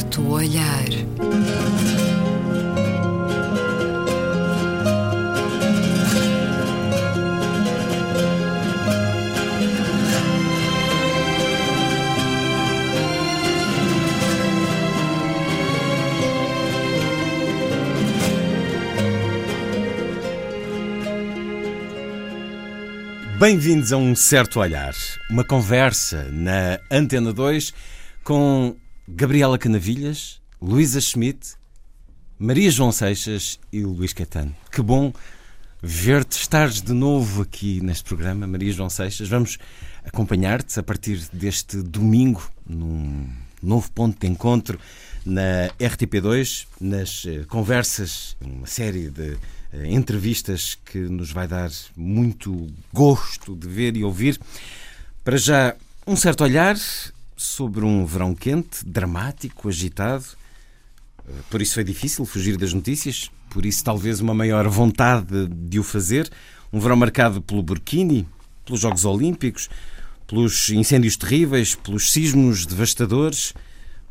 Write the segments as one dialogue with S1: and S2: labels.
S1: certo olhar.
S2: Bem-vindos a um certo olhar, uma conversa na Antena 2 com Gabriela Canavilhas, Luísa Schmidt, Maria João Seixas e Luís Caetano. Que bom ver-te, estares de novo aqui neste programa, Maria João Seixas. Vamos acompanhar-te a partir deste domingo num novo ponto de encontro na RTP2, nas eh, conversas, uma série de eh, entrevistas que nos vai dar muito gosto de ver e ouvir. Para já, um certo olhar sobre um verão quente, dramático, agitado. Eh, por isso foi difícil fugir das notícias, por isso talvez uma maior vontade de o fazer. Um verão marcado pelo Burkini, pelos Jogos Olímpicos, pelos incêndios terríveis, pelos sismos devastadores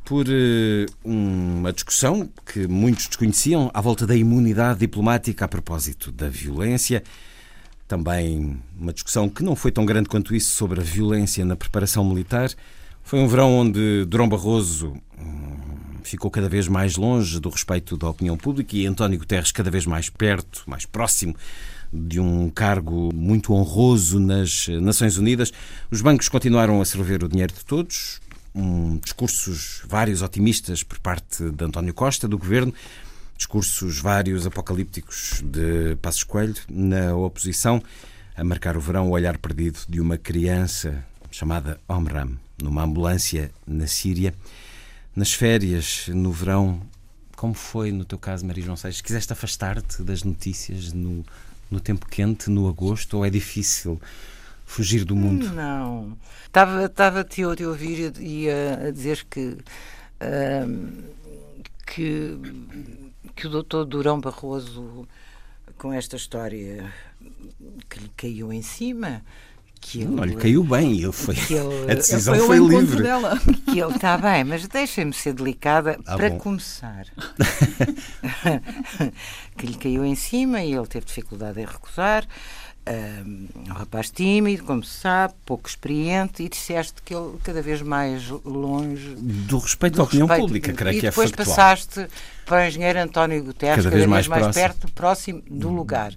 S2: por uh, uma discussão que muitos desconheciam à volta da imunidade diplomática a propósito da violência. Também uma discussão que não foi tão grande quanto isso sobre a violência na preparação militar. Foi um verão onde Durão Barroso hum, ficou cada vez mais longe do respeito da opinião pública e António Guterres cada vez mais perto, mais próximo de um cargo muito honroso nas Nações Unidas. Os bancos continuaram a servir o dinheiro de todos, um, discursos vários otimistas por parte de António Costa, do governo, discursos vários apocalípticos de Passos Coelho, na oposição, a marcar o verão o olhar perdido de uma criança chamada Omram, numa ambulância na Síria. Nas férias, no verão, como foi no teu caso, Maria João Seixas? Quiseste afastar-te das notícias no, no tempo quente, no agosto, ou é difícil fugir do mundo?
S3: Não. Estava, estava te a ouvir e a, a dizer que, que, que o doutor Durão Barroso, com esta história que lhe caiu em cima, que ele,
S2: não lhe caiu bem, ele foi,
S3: ele,
S2: a decisão foi, foi livre.
S3: Dela. Que ele está bem, mas deixem-me ser delicada ah, para bom. começar. que lhe caiu em cima e ele teve dificuldade em recusar um rapaz tímido, como se sabe, pouco experiente, e disseste que ele cada vez mais longe
S2: do respeito do à opinião respeito, pública, creio que é
S3: factual.
S2: depois
S3: passaste para o engenheiro António Guterres, cada, cada vez, mais, mais perto, próximo do lugar.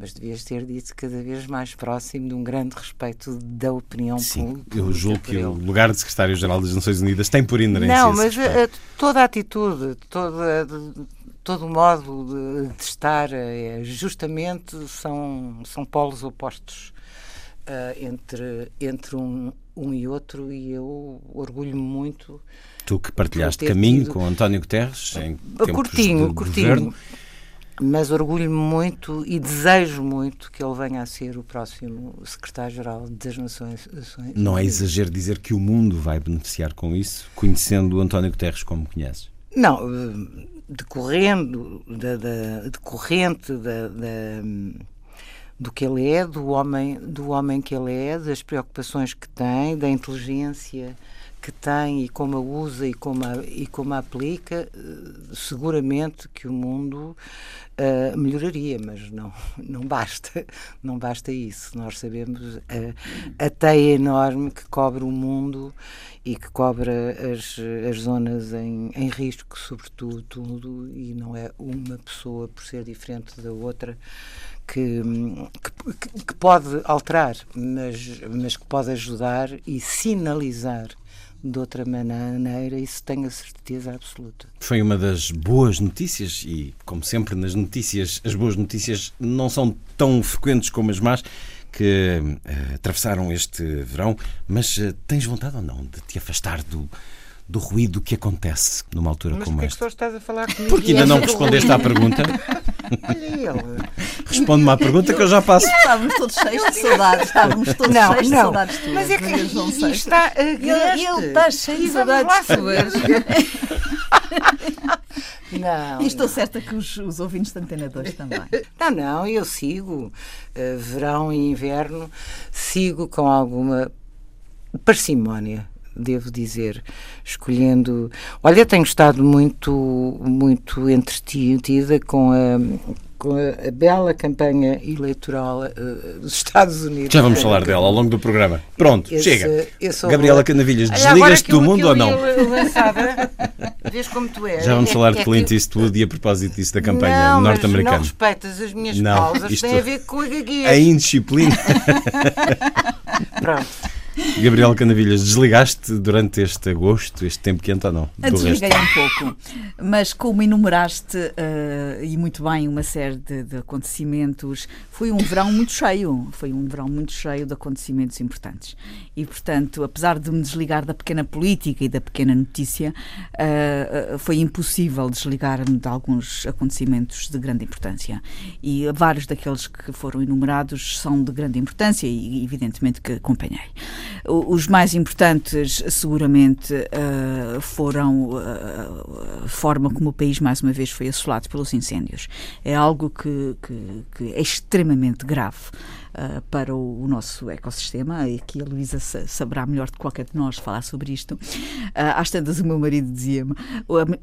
S3: Mas devias ter dito cada vez mais próximo de um grande respeito da opinião
S2: Sim,
S3: pública.
S2: Eu julgo que o lugar de secretário-geral das Nações Unidas tem por inerência.
S3: Não, mas a, toda a atitude, toda todo o modo de, de estar é, justamente são, são polos opostos uh, entre, entre um, um e outro e eu orgulho-me muito.
S2: Tu que partilhaste caminho tido... com António Guterres em
S3: curtinho, curtinho.
S2: governo.
S3: Mas orgulho-me muito e desejo muito que ele venha a ser o próximo secretário-geral das Nações Unidas.
S2: Não é exagero dizer que o mundo vai beneficiar com isso, conhecendo o António Guterres como conheces?
S3: Não, eh, decorrendo da, da, decorrente da, da, do que ele é, do homem, do homem que ele é, das preocupações que tem, da inteligência que tem e como a usa e como a, e como a aplica, eh, seguramente que o mundo uh, melhoraria, mas não, não basta, não basta isso. Nós sabemos a, a teia enorme que cobre o mundo e que cobre as, as zonas em, em risco, sobretudo, tudo, e não é uma pessoa por ser diferente da outra que, que, que, pode alterar, mas, mas que pode ajudar e sinalizar de outra maneira, isso tenho a certeza absoluta.
S2: Foi uma das boas notícias e, como sempre nas notícias, as boas notícias não são tão frequentes como as más que uh, atravessaram este verão, mas uh, tens vontade ou não de te afastar do, do ruído que acontece numa altura
S3: Mas
S2: como
S3: esta.
S2: Mas
S3: estás a falar comigo?
S2: Porque ainda não respondeste à pergunta.
S3: Olha ele.
S2: Responde-me à pergunta que eu já passo.
S4: Estávamos todos cheios de saudades. Estávamos todos
S3: não,
S4: cheios
S3: não.
S4: de saudades tuas.
S3: Mas é que
S4: isto
S3: está a
S4: ele, ele está cheio de saudades tuas.
S3: Não.
S4: E estou não. certa que os, os ouvintes da Antena 2 também.
S3: Não, não, eu sigo. Uh, verão e inverno, sigo com alguma parcimónia devo dizer, escolhendo. Olha, tenho estado muito, muito entretida com a, com a, a bela campanha eleitoral uh, dos Estados Unidos.
S2: Já vamos falar dela ao longo do programa. Pronto,
S3: Esse-
S2: chega.
S3: esse
S2: Gabriela. Canavilhas, desligas-te do mundo ou não?
S3: Vês como tu és.
S2: Já vamos
S3: É-
S2: falar
S3: é
S2: de Clint
S3: que-
S2: Eastwood e a propósito disso da campanha
S3: mas Não
S2: norte-americana.
S3: respeitas as minhas
S2: Não,
S3: pausas,
S2: isto-
S3: tem a ver com a gaguez.
S2: A indisciplina.
S3: Pronto.
S2: Gabriela Canavilhas, desligaste durante este agosto, este tempo quente ou não?
S4: Desliguei um pouco, mas como enumeraste eh, e muito bem uma série de, de acontecimentos, foi um verão muito cheio, foi um verão muito cheio de acontecimentos importantes. E, portanto, apesar de me desligar da pequena política e da pequena notícia, eh, foi impossível desligar-me de alguns acontecimentos de grande importância. E vários daqueles que foram enumerados são de grande importância e, evidentemente, que acompanhei. Os mais importantes, seguramente, eh, foram eh, a forma como o país, mais uma vez, foi assolado pelos incêndios. É algo que, que- que é extremamente grave eh, para o, o nosso ecossistema. E aqui a Luísa sa- saberá melhor de qualquer de nós falar sobre isto. Ah, às tantas, o meu marido dizia-me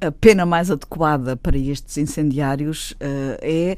S4: a, a pena mais adequada para estes incendiários eh, é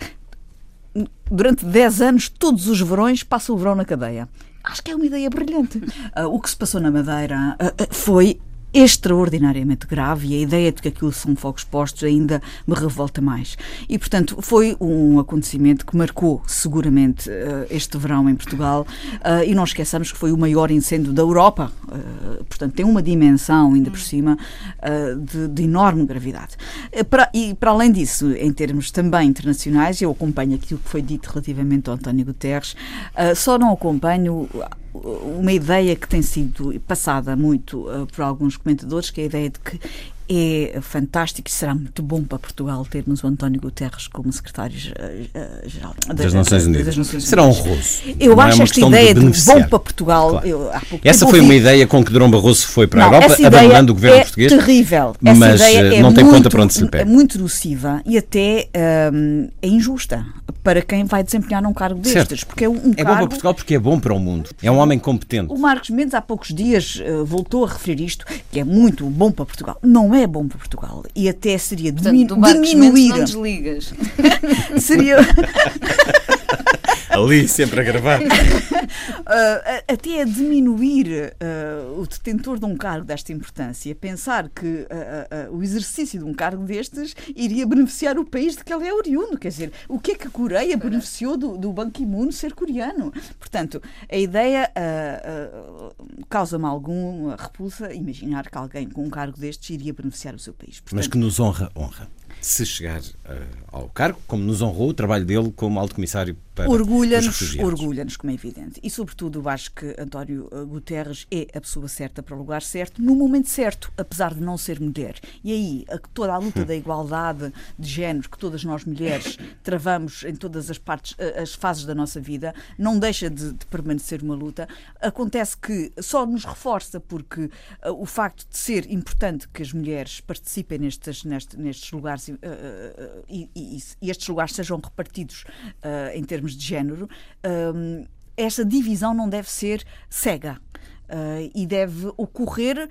S4: durante 10 anos, todos os verões, passa o verão na cadeia. Acho que é uma ideia brilhante. Ah, o que se passou na Madeira ah, ah, foi extraordinariamente grave e a ideia de que aquilo são fogos postos ainda me revolta mais. E, portanto, foi um acontecimento que marcou seguramente ah, este verão em Portugal ah, e não esqueçamos que foi o maior incêndio da Europa. Ah, portanto, tem uma dimensão, ainda por cima, ah, de, de enorme gravidade. Eh, para- e, para além disso, em termos também internacionais, eu acompanho aquilo que foi dito relativamente ao António Guterres, só não acompanho uma ideia que tem sido passada muito ah, por alguns comentadores, que é a ideia de que é fantástico e será muito bom para Portugal termos o António Guterres como secretário-geral
S2: Das Nações Unidas. Será honroso.
S4: Eu
S2: Não é
S4: acho
S2: uma
S4: esta
S2: de
S4: ideia de,
S2: beneficiar.
S4: bom para Portugal.
S2: Claro.
S4: eu,
S2: Essa foi uma ideia com que Durão Barroso foi para a
S4: não,
S2: Europa,
S4: essa ideia
S2: abandonando o governo
S4: é
S2: português.
S4: terrível. Essa
S2: mas,
S4: ideia
S2: eh,
S4: é
S2: não tem
S4: muito,
S2: ponta para onde se lhe pega.
S4: É muito nociva e até hum, é injusta para quem vai desempenhar um cargo destes.
S2: Certo.
S4: Porque é um, um
S2: É bom para
S4: cargo...
S2: Portugal porque é bom para o mundo. É um homem competente.
S4: O Marcos Mendes há poucos dias eh, voltou a referir isto, que é muito bom para Portugal. Não é bom para Portugal. E até seria
S1: Portanto,
S4: dimi-
S1: do Marcos Mendes
S4: diminuir.
S1: não desligas.
S4: seria
S2: Ali, sempre a gravar.
S4: A- até a diminuir ah, o detentor de um cargo desta importância, pensar que ah, o exercício de um cargo destes iria beneficiar o país de que ele é oriundo. Quer dizer, o que é que a Coreia beneficiou do, do Ban Ki-moon ser coreano? Portanto, a ideia causa-me alguma repulsa imaginar que alguém com um cargo destes iria beneficiar o seu país.
S2: Mas
S4: Portanto,
S2: que nos honra, honra. Se chegar eh, ao cargo, como nos honrou o trabalho dele como alto comissário para os
S4: Orgulha-nos,
S2: refugiados.
S4: orgulha-nos, como é evidente. E, sobretudo, acho que António uh, Guterres é a pessoa certa para o lugar certo, no momento certo, apesar de não ser mulher. E aí, a, toda a luta da igualdade de género que todas nós mulheres travamos em todas as partes, uh, as fases da nossa vida, não deixa de, de permanecer uma luta. Acontece que só nos reforça porque uh, o facto de ser importante que as mulheres participem nestes, neste- nestes lugares uh, uh, uh, e, e- estes lugares sejam repartidos uh, em termos de género, um, esta divisão não deve ser cega. uh, e deve ocorrer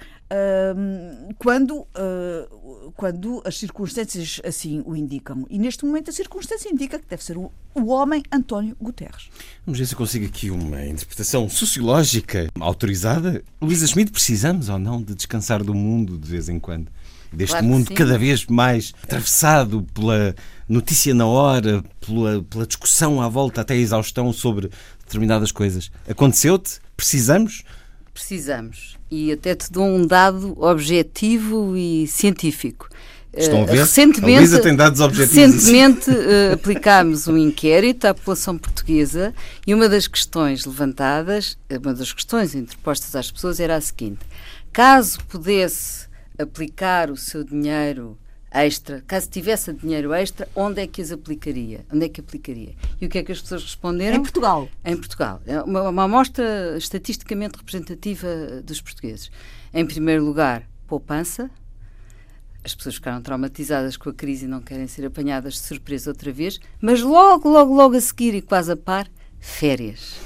S4: um, quando, uh, quando as circunstâncias assim o indicam. E neste momento a circunstância indica que deve ser o, o homem António Guterres.
S2: Vamos ver se eu consigo aqui uma interpretação sociológica autorizada. Luísa Schmidt, precisamos ou não de descansar do mundo de vez em quando? Deste
S1: Claro
S2: mundo cada vez mais atravessado pela notícia na hora, pela, pela discussão à volta, até a exaustão sobre determinadas coisas. Aconteceu-te? Precisamos?
S1: Precisamos. E até te dou um dado objetivo e científico.
S2: Estão a
S1: Eh,
S2: ver?
S1: Recentemente,
S2: A tem dados objetivos.
S1: recentemente eh, aplicámos um inquérito à população portuguesa e uma das questões levantadas, eh, uma das questões interpostas às pessoas era a seguinte: caso pudesse aplicar o seu dinheiro extra, caso tivesse dinheiro extra, onde é que as aplicaria? Onde é que aplicaria? E o que é que as pessoas responderam?
S4: Em Portugal.
S1: Em Portugal. É uma, uma amostra estatisticamente representativa dos portugueses. Em primeiro lugar, poupança. As pessoas ficaram traumatizadas com a crise e não querem ser apanhadas de surpresa outra vez. Mas logo, logo, logo a seguir e quase a par, férias.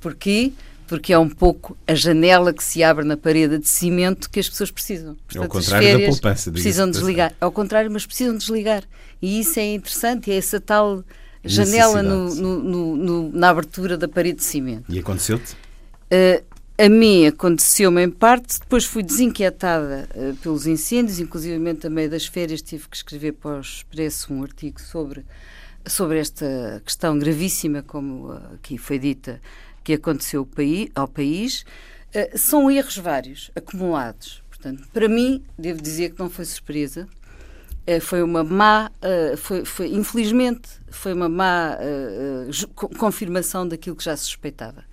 S1: Porquê? Porque é um pouco a janela que se abre na parede de cimento que as pessoas precisam.
S2: Portanto, é o contrário da poupança.
S1: Precisam desligar. Ao contrário, mas precisam desligar. E isso é interessante, é essa tal janela no, no, no, na abertura da parede de cimento.
S2: E aconteceu-te?
S1: Uh, a mim aconteceu-me em parte, depois fui desinquietada uh, pelos incêndios, inclusive a meio das férias tive que escrever para o Expresso um artigo sobre, sobre esta questão gravíssima, como aqui foi dita, que aconteceu ao país. Uh, são erros vários, acumulados. Portanto, para mim, devo dizer que não foi surpresa, eh, foi uma má, eh, foi, foi, infelizmente, foi uma má confirmação daquilo que já se suspeitava.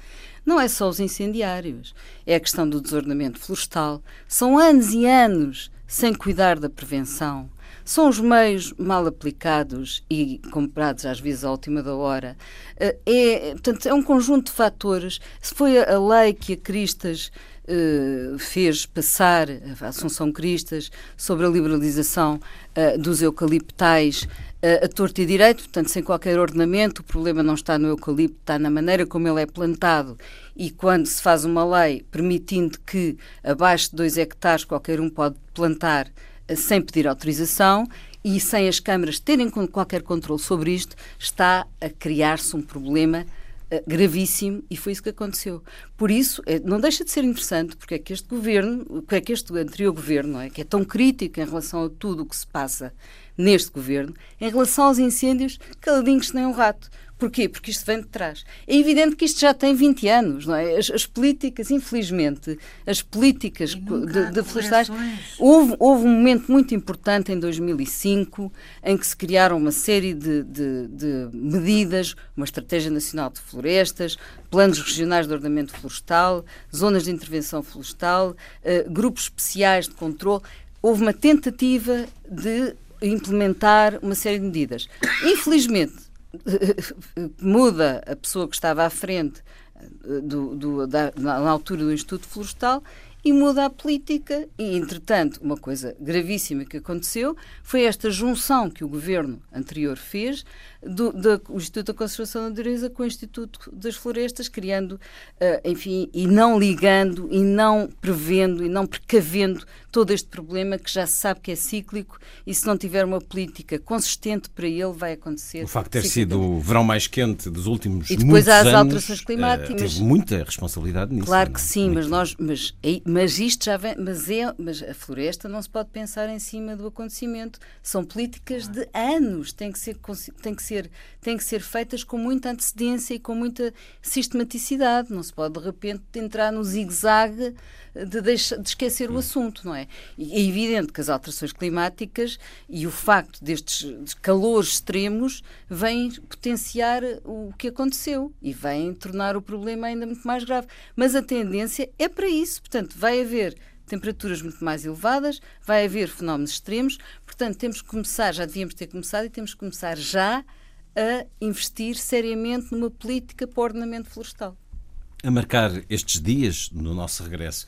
S1: Não é só os incendiários, é a questão do desordenamento florestal. São anos e anos sem cuidar da prevenção. São os meios mal aplicados e comprados às vezes à última da hora. É, portanto, é um conjunto de fatores. Se foi a lei que a Cristas eh, fez passar a Assunção Cristas sobre a liberalização uh, dos eucaliptais uh, a torto e direito, portanto, sem qualquer ordenamento. O problema não está no eucalipto, está na maneira como ele é plantado. E quando se faz uma lei permitindo que abaixo de 2 hectares qualquer um pode plantar sem pedir autorização e sem as câmaras terem qualquer controle sobre isto, está a criar-se um problema eh, gravíssimo e foi isso que aconteceu. Por isso, eh, não deixa de ser interessante porque é que este governo, porque é que este anterior governo, é, que é tão crítico em relação a tudo o que se passa neste governo, em relação aos incêndios, caladinhos nem um rato. Porquê? Porque isto vem de trás. É evidente que isto já tem 20 anos, não é? As, as políticas, infelizmente, as políticas de, de florestais. Houve, houve um momento muito importante em 2005 em que se criaram uma série de, de, de medidas, uma Estratégia Nacional de Florestas, planos regionais de ordenamento florestal, zonas de intervenção florestal, uh, grupos especiais de controle. Houve uma tentativa de implementar uma série de medidas. Infelizmente, muda a pessoa que estava à frente eh, do, do, da, na altura do Instituto Florestal e muda a política. E, entretanto, uma coisa gravíssima que aconteceu foi esta junção que o governo anterior fez do, do Instituto da Conservação da Natureza com o Instituto das Florestas, criando, uh, enfim, e não ligando, e não prevendo, e não precavendo todo este problema que já se sabe que é cíclico e se não tiver uma política consistente para ele vai acontecer.
S2: O facto de ter sido o verão mais quente dos últimos
S1: E depois há as
S2: anos,
S1: alterações climáticas.
S2: Uh, teve muita responsabilidade nisso.
S1: Claro que sim, mas, nós, mas, mas isto já vem, mas, é, mas a floresta não se pode pensar em cima do acontecimento. São políticas de anos, tem que ser, tem que ser, têm que ser feitas com muita antecedência e com muita sistematicidade. Não se pode, de repente, entrar no zigue-zague de, de, esquecer o assunto, não é? E é evidente que as alterações climáticas e o facto destes calores extremos vêm potenciar o que aconteceu e vêm tornar o problema ainda muito mais grave. Mas a tendência é para isso. Portanto, vai haver temperaturas muito mais elevadas, vai haver fenómenos extremos, portanto, temos que começar, já devíamos ter começado e temos que começar já a investir seriamente numa política para o ordenamento florestal.
S2: A marcar estes dias no nosso regresso,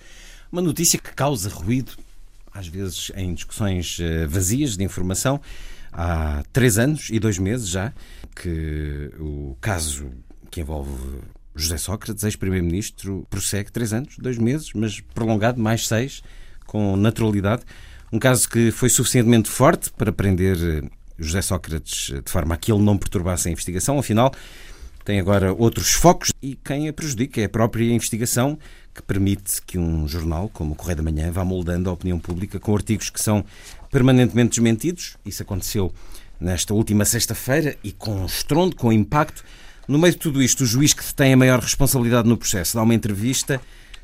S2: uma notícia que causa ruído, às vezes em discussões eh, vazias de informação. Há três anos e dois meses já que o caso que envolve José Sócrates, ex-primeiro-ministro, prossegue três anos, dois meses, mas prolongado mais seis, com naturalidade. Um caso que foi suficientemente forte para prender eh, José Sócrates de forma a que ele não perturbasse a investigação. Afinal, tem agora outros focos e quem a prejudica é a própria investigação que permite que um jornal como o Correio da Manhã vá moldando a opinião pública com artigos que são permanentemente desmentidos. Isso aconteceu nesta última sexta-feira e com estrondo, com impacto. No meio de tudo isto, o juiz que tem a maior responsabilidade no processo dá uma entrevista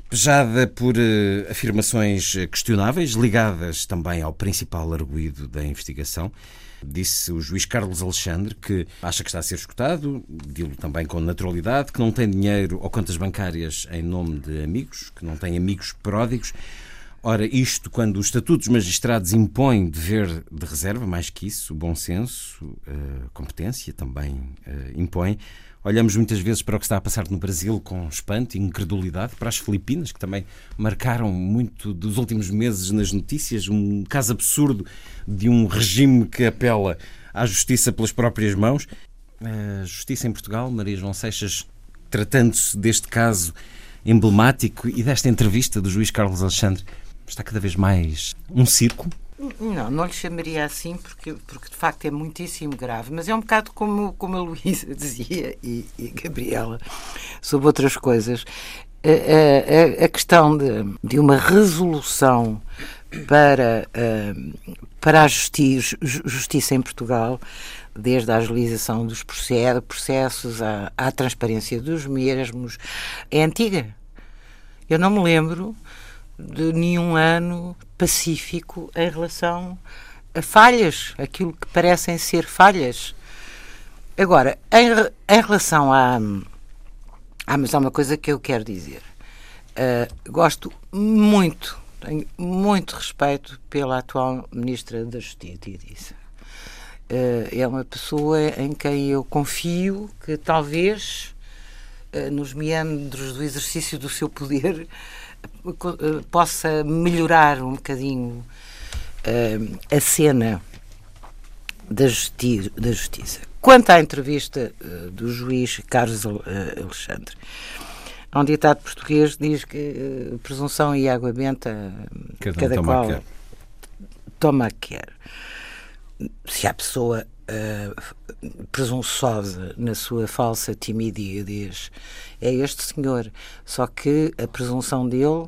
S2: pejada por uh, afirmações questionáveis, ligadas também ao principal arguído da investigação. Disse o juiz Carlos Alexandre que acha que está a ser escutado, dilo também com naturalidade, que não tem dinheiro ou contas bancárias em nome de amigos, que não tem amigos pródigos. Ora, isto quando o Estatuto dos Magistrados impõe dever de reserva, mais que isso, o bom senso, a competência também uh, impõe. Olhamos muitas vezes para o que está a passar no Brasil com espanto e incredulidade, para as Filipinas, que também marcaram muito dos últimos meses nas notícias, um caso absurdo de um regime que apela à justiça pelas próprias mãos. A justiça em Portugal, Maria João Seixas, tratando-se deste caso, emblemático e desta entrevista do juiz Carlos Alexandre está cada vez mais um circo?
S3: Não, não lhe chamaria assim porque, porque de facto é muitíssimo grave, mas é um bocado como, como a Luísa dizia e, e Gabriela sobre outras coisas. A, a, a questão de, de, uma resolução para, para a justiça, justiça em Portugal, desde a agilização dos processos à, à transparência dos mesmos, é antiga. Eu não me lembro de nenhum ano pacífico em relação a falhas, aquilo que parecem ser falhas. Agora, em, em relação a. Ah, mas há uma coisa que eu quero dizer. Uh, gosto muito, tenho muito respeito pela atual Ministra da Justiça. Uh, é uma pessoa em quem eu confio que talvez, uh, nos meandros do exercício do seu poder, possa melhorar um bocadinho uh, a cena da, justi da justiça. Quanto à entrevista uh, do juiz Carlos Alexandre, há um ditado português que diz que uh, presunção e água benta cada, cada toma qual quer. toma quer. Se a pessoa uh, presunçosa na sua falsa timidez é este senhor. Só que a presunção dele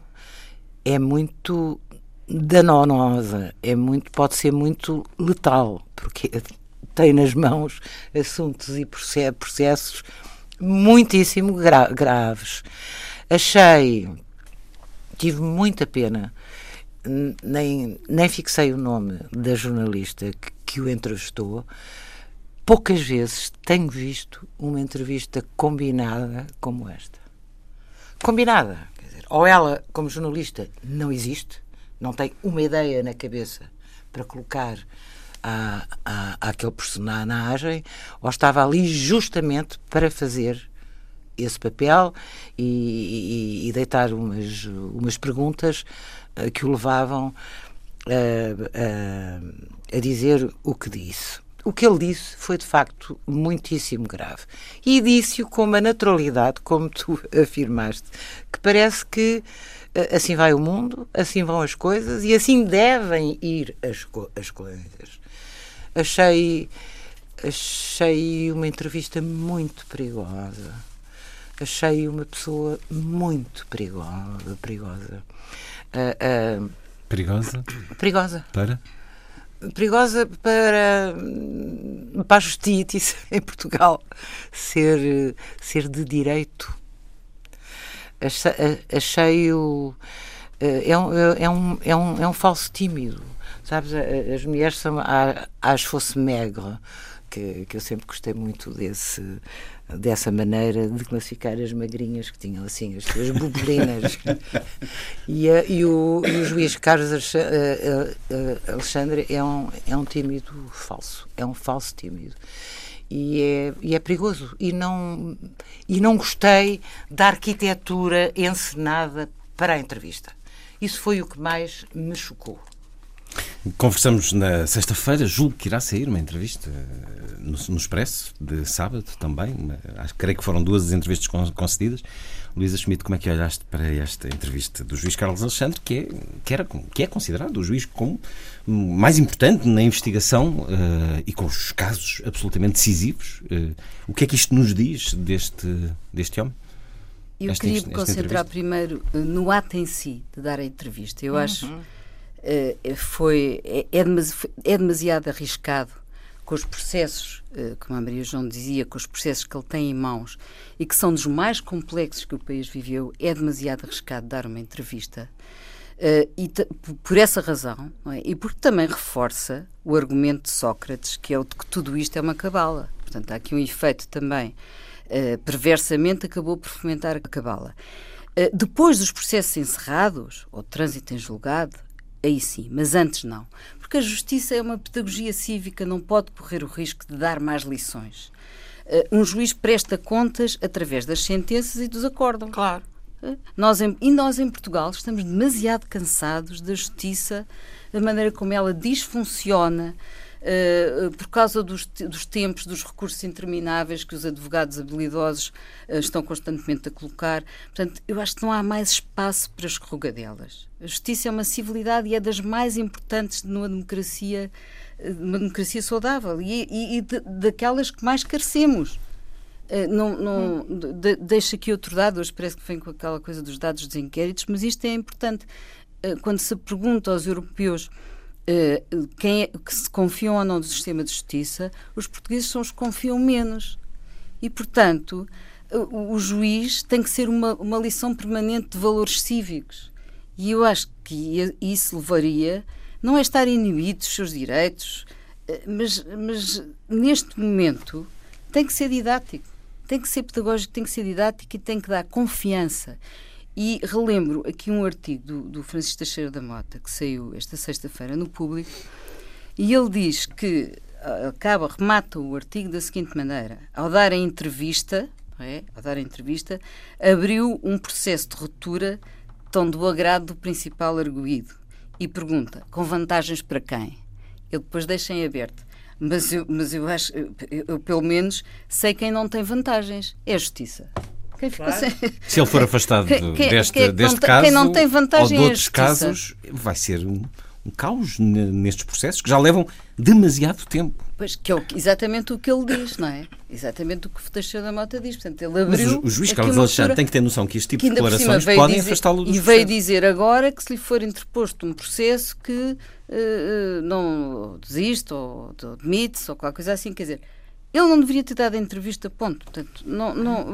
S3: é muito danosa, é muito, pode ser muito letal, porque tem nas mãos assuntos e processos muitíssimo gra graves. Achei, tive muita pena, nem, nem fixei o nome da jornalista que, que o entrevistou. Poucas vezes tenho visto uma entrevista combinada como esta. Combinada. Quer dizer, ou ela, como jornalista, não existe, não tem uma ideia na cabeça para colocar a, a, aquele personagem, ou estava ali justamente para fazer esse papel e, e, e deitar umas, umas perguntas uh, que o levavam a, a dizer o que disse. O que ele disse foi de facto muitíssimo grave. E disse-o com uma naturalidade, como tu afirmaste, que parece que eh, assim vai o mundo, assim vão as coisas e assim devem ir as, as coisas. Achei, achei uma entrevista muito perigosa. Achei uma pessoa muito perigosa. perigosa.
S2: Uh, uh, perigosa?
S3: Perigosa.
S2: Para?
S3: Perigosa para, para a justiça em Portugal ser, ser de direito. Achei-o. É um, é, um, é, um, é um falso tímido. Sabes, as mulheres são as fosse megre, que, que eu sempre gostei muito desse, dessa maneira de classificar as magrinhas que tinham assim as suas bubelinas e, a, e, o, e, o, juiz Carlos Alexandre é um, é um tímido falso é um falso tímido. E é, e é perigoso. E não e não gostei da arquitetura encenada para a entrevista. Isso foi o que mais me chocou
S2: Conversamos na sexta-feira, julgo que irá sair uma entrevista eh, no, no Expresso, de sábado também. Acho, creio que foram duas as entrevistas concedidas. Luísa Schmidt, como é que olhaste para esta entrevista do juiz Carlos Alexandre, que é, que era, que é considerado o juiz como mais importante na investigação uh, e com os casos absolutamente decisivos? Uh, o que é que isto nos diz deste, deste homem?
S1: Eu esta, queria me concentrar primeiro no ato em si de dar a entrevista. Eu uhum. acho foi, é, é, é, demasiado arriscado com os processos, uh, como a Maria João dizia, com os processos que ele tem em mãos e que são dos mais complexos que o país viveu, é demasiado arriscado dar uma entrevista. E por essa razão, é? e porque também reforça o argumento de Sócrates, que é o de que tudo isto é uma cabala. Portanto, há aqui um efeito também, uh, perversamente, acabou por fomentar a cabala. Uh, depois dos processos encerrados, ou trânsito em julgado, aí sim, mas antes não. Porque a justiça é uma pedagogia cívica, não pode correr o risco de dar mais lições. Uh, um juiz presta contas através das sentenças e dos acordos.
S3: Claro.
S1: Uh, nós em, e nós em Portugal estamos demasiado cansados da justiça, da maneira como ela disfunciona, uh, por causa dos, dos, tempos, dos recursos intermináveis que os advogados habilidosos uh, estão constantemente a colocar. Portanto, eu acho que não há mais espaço para escorregadelas. A justiça é uma civilidade e é das mais importantes numa democracia, numa democracia saudável e, e, e de, daquelas que mais carecemos. Uh, não, não de, deixa aqui outro dado, hoje parece que vem com aquela coisa dos dados dos inquéritos, mas isto é importante. Uh, quando se pergunta aos europeus quem é, que se confiam ou não do sistema de justiça, os portugueses são os que confiam menos. E, portanto, o, o juiz tem que ser uma, uma lição permanente de valores cívicos. E eu acho que isso levaria, não é estar inibido dos seus direitos, mas, mas neste momento tem que ser didático tem que ser pedagógico, tem que ser didático e tem que dar confiança. E relembro aqui um artigo do, do Francisco Teixeira da Mota, que saiu esta sexta-feira no público, e ele diz que acaba, remata o artigo da seguinte maneira: ao dar a entrevista, é? ao dar a entrevista, abriu um processo de ruptura tão do agrado do principal arguído e pergunta: com vantagens para quem? Ele depois deixa em aberto mas eu, mas eu acho, eu, eu, pelo menos sei quem não tem vantagens. É a justiça.
S2: Quem ficou claro. sem... Se ele for afastado quem, deste, quem, deste caso, quem não tem vantagem ou de outros casos, vai ser um, um caos nestes processos que já levam demasiado tempo.
S1: Pois, que é exatamente o que ele diz, não é? Exatamente o que o Teixeira da Mota diz. Portanto, ele abriu. Mas
S2: o, o juiz Carlos Alexandre tem que ter noção que este tipo de declarações podem afastá-lo do
S1: E veio dizer agora que se lhe for interposto um processo que uh, não desiste ou demite-se ou qualquer coisa assim, quer dizer, ele não deveria ter dado a entrevista, ponto. Portanto, não, não,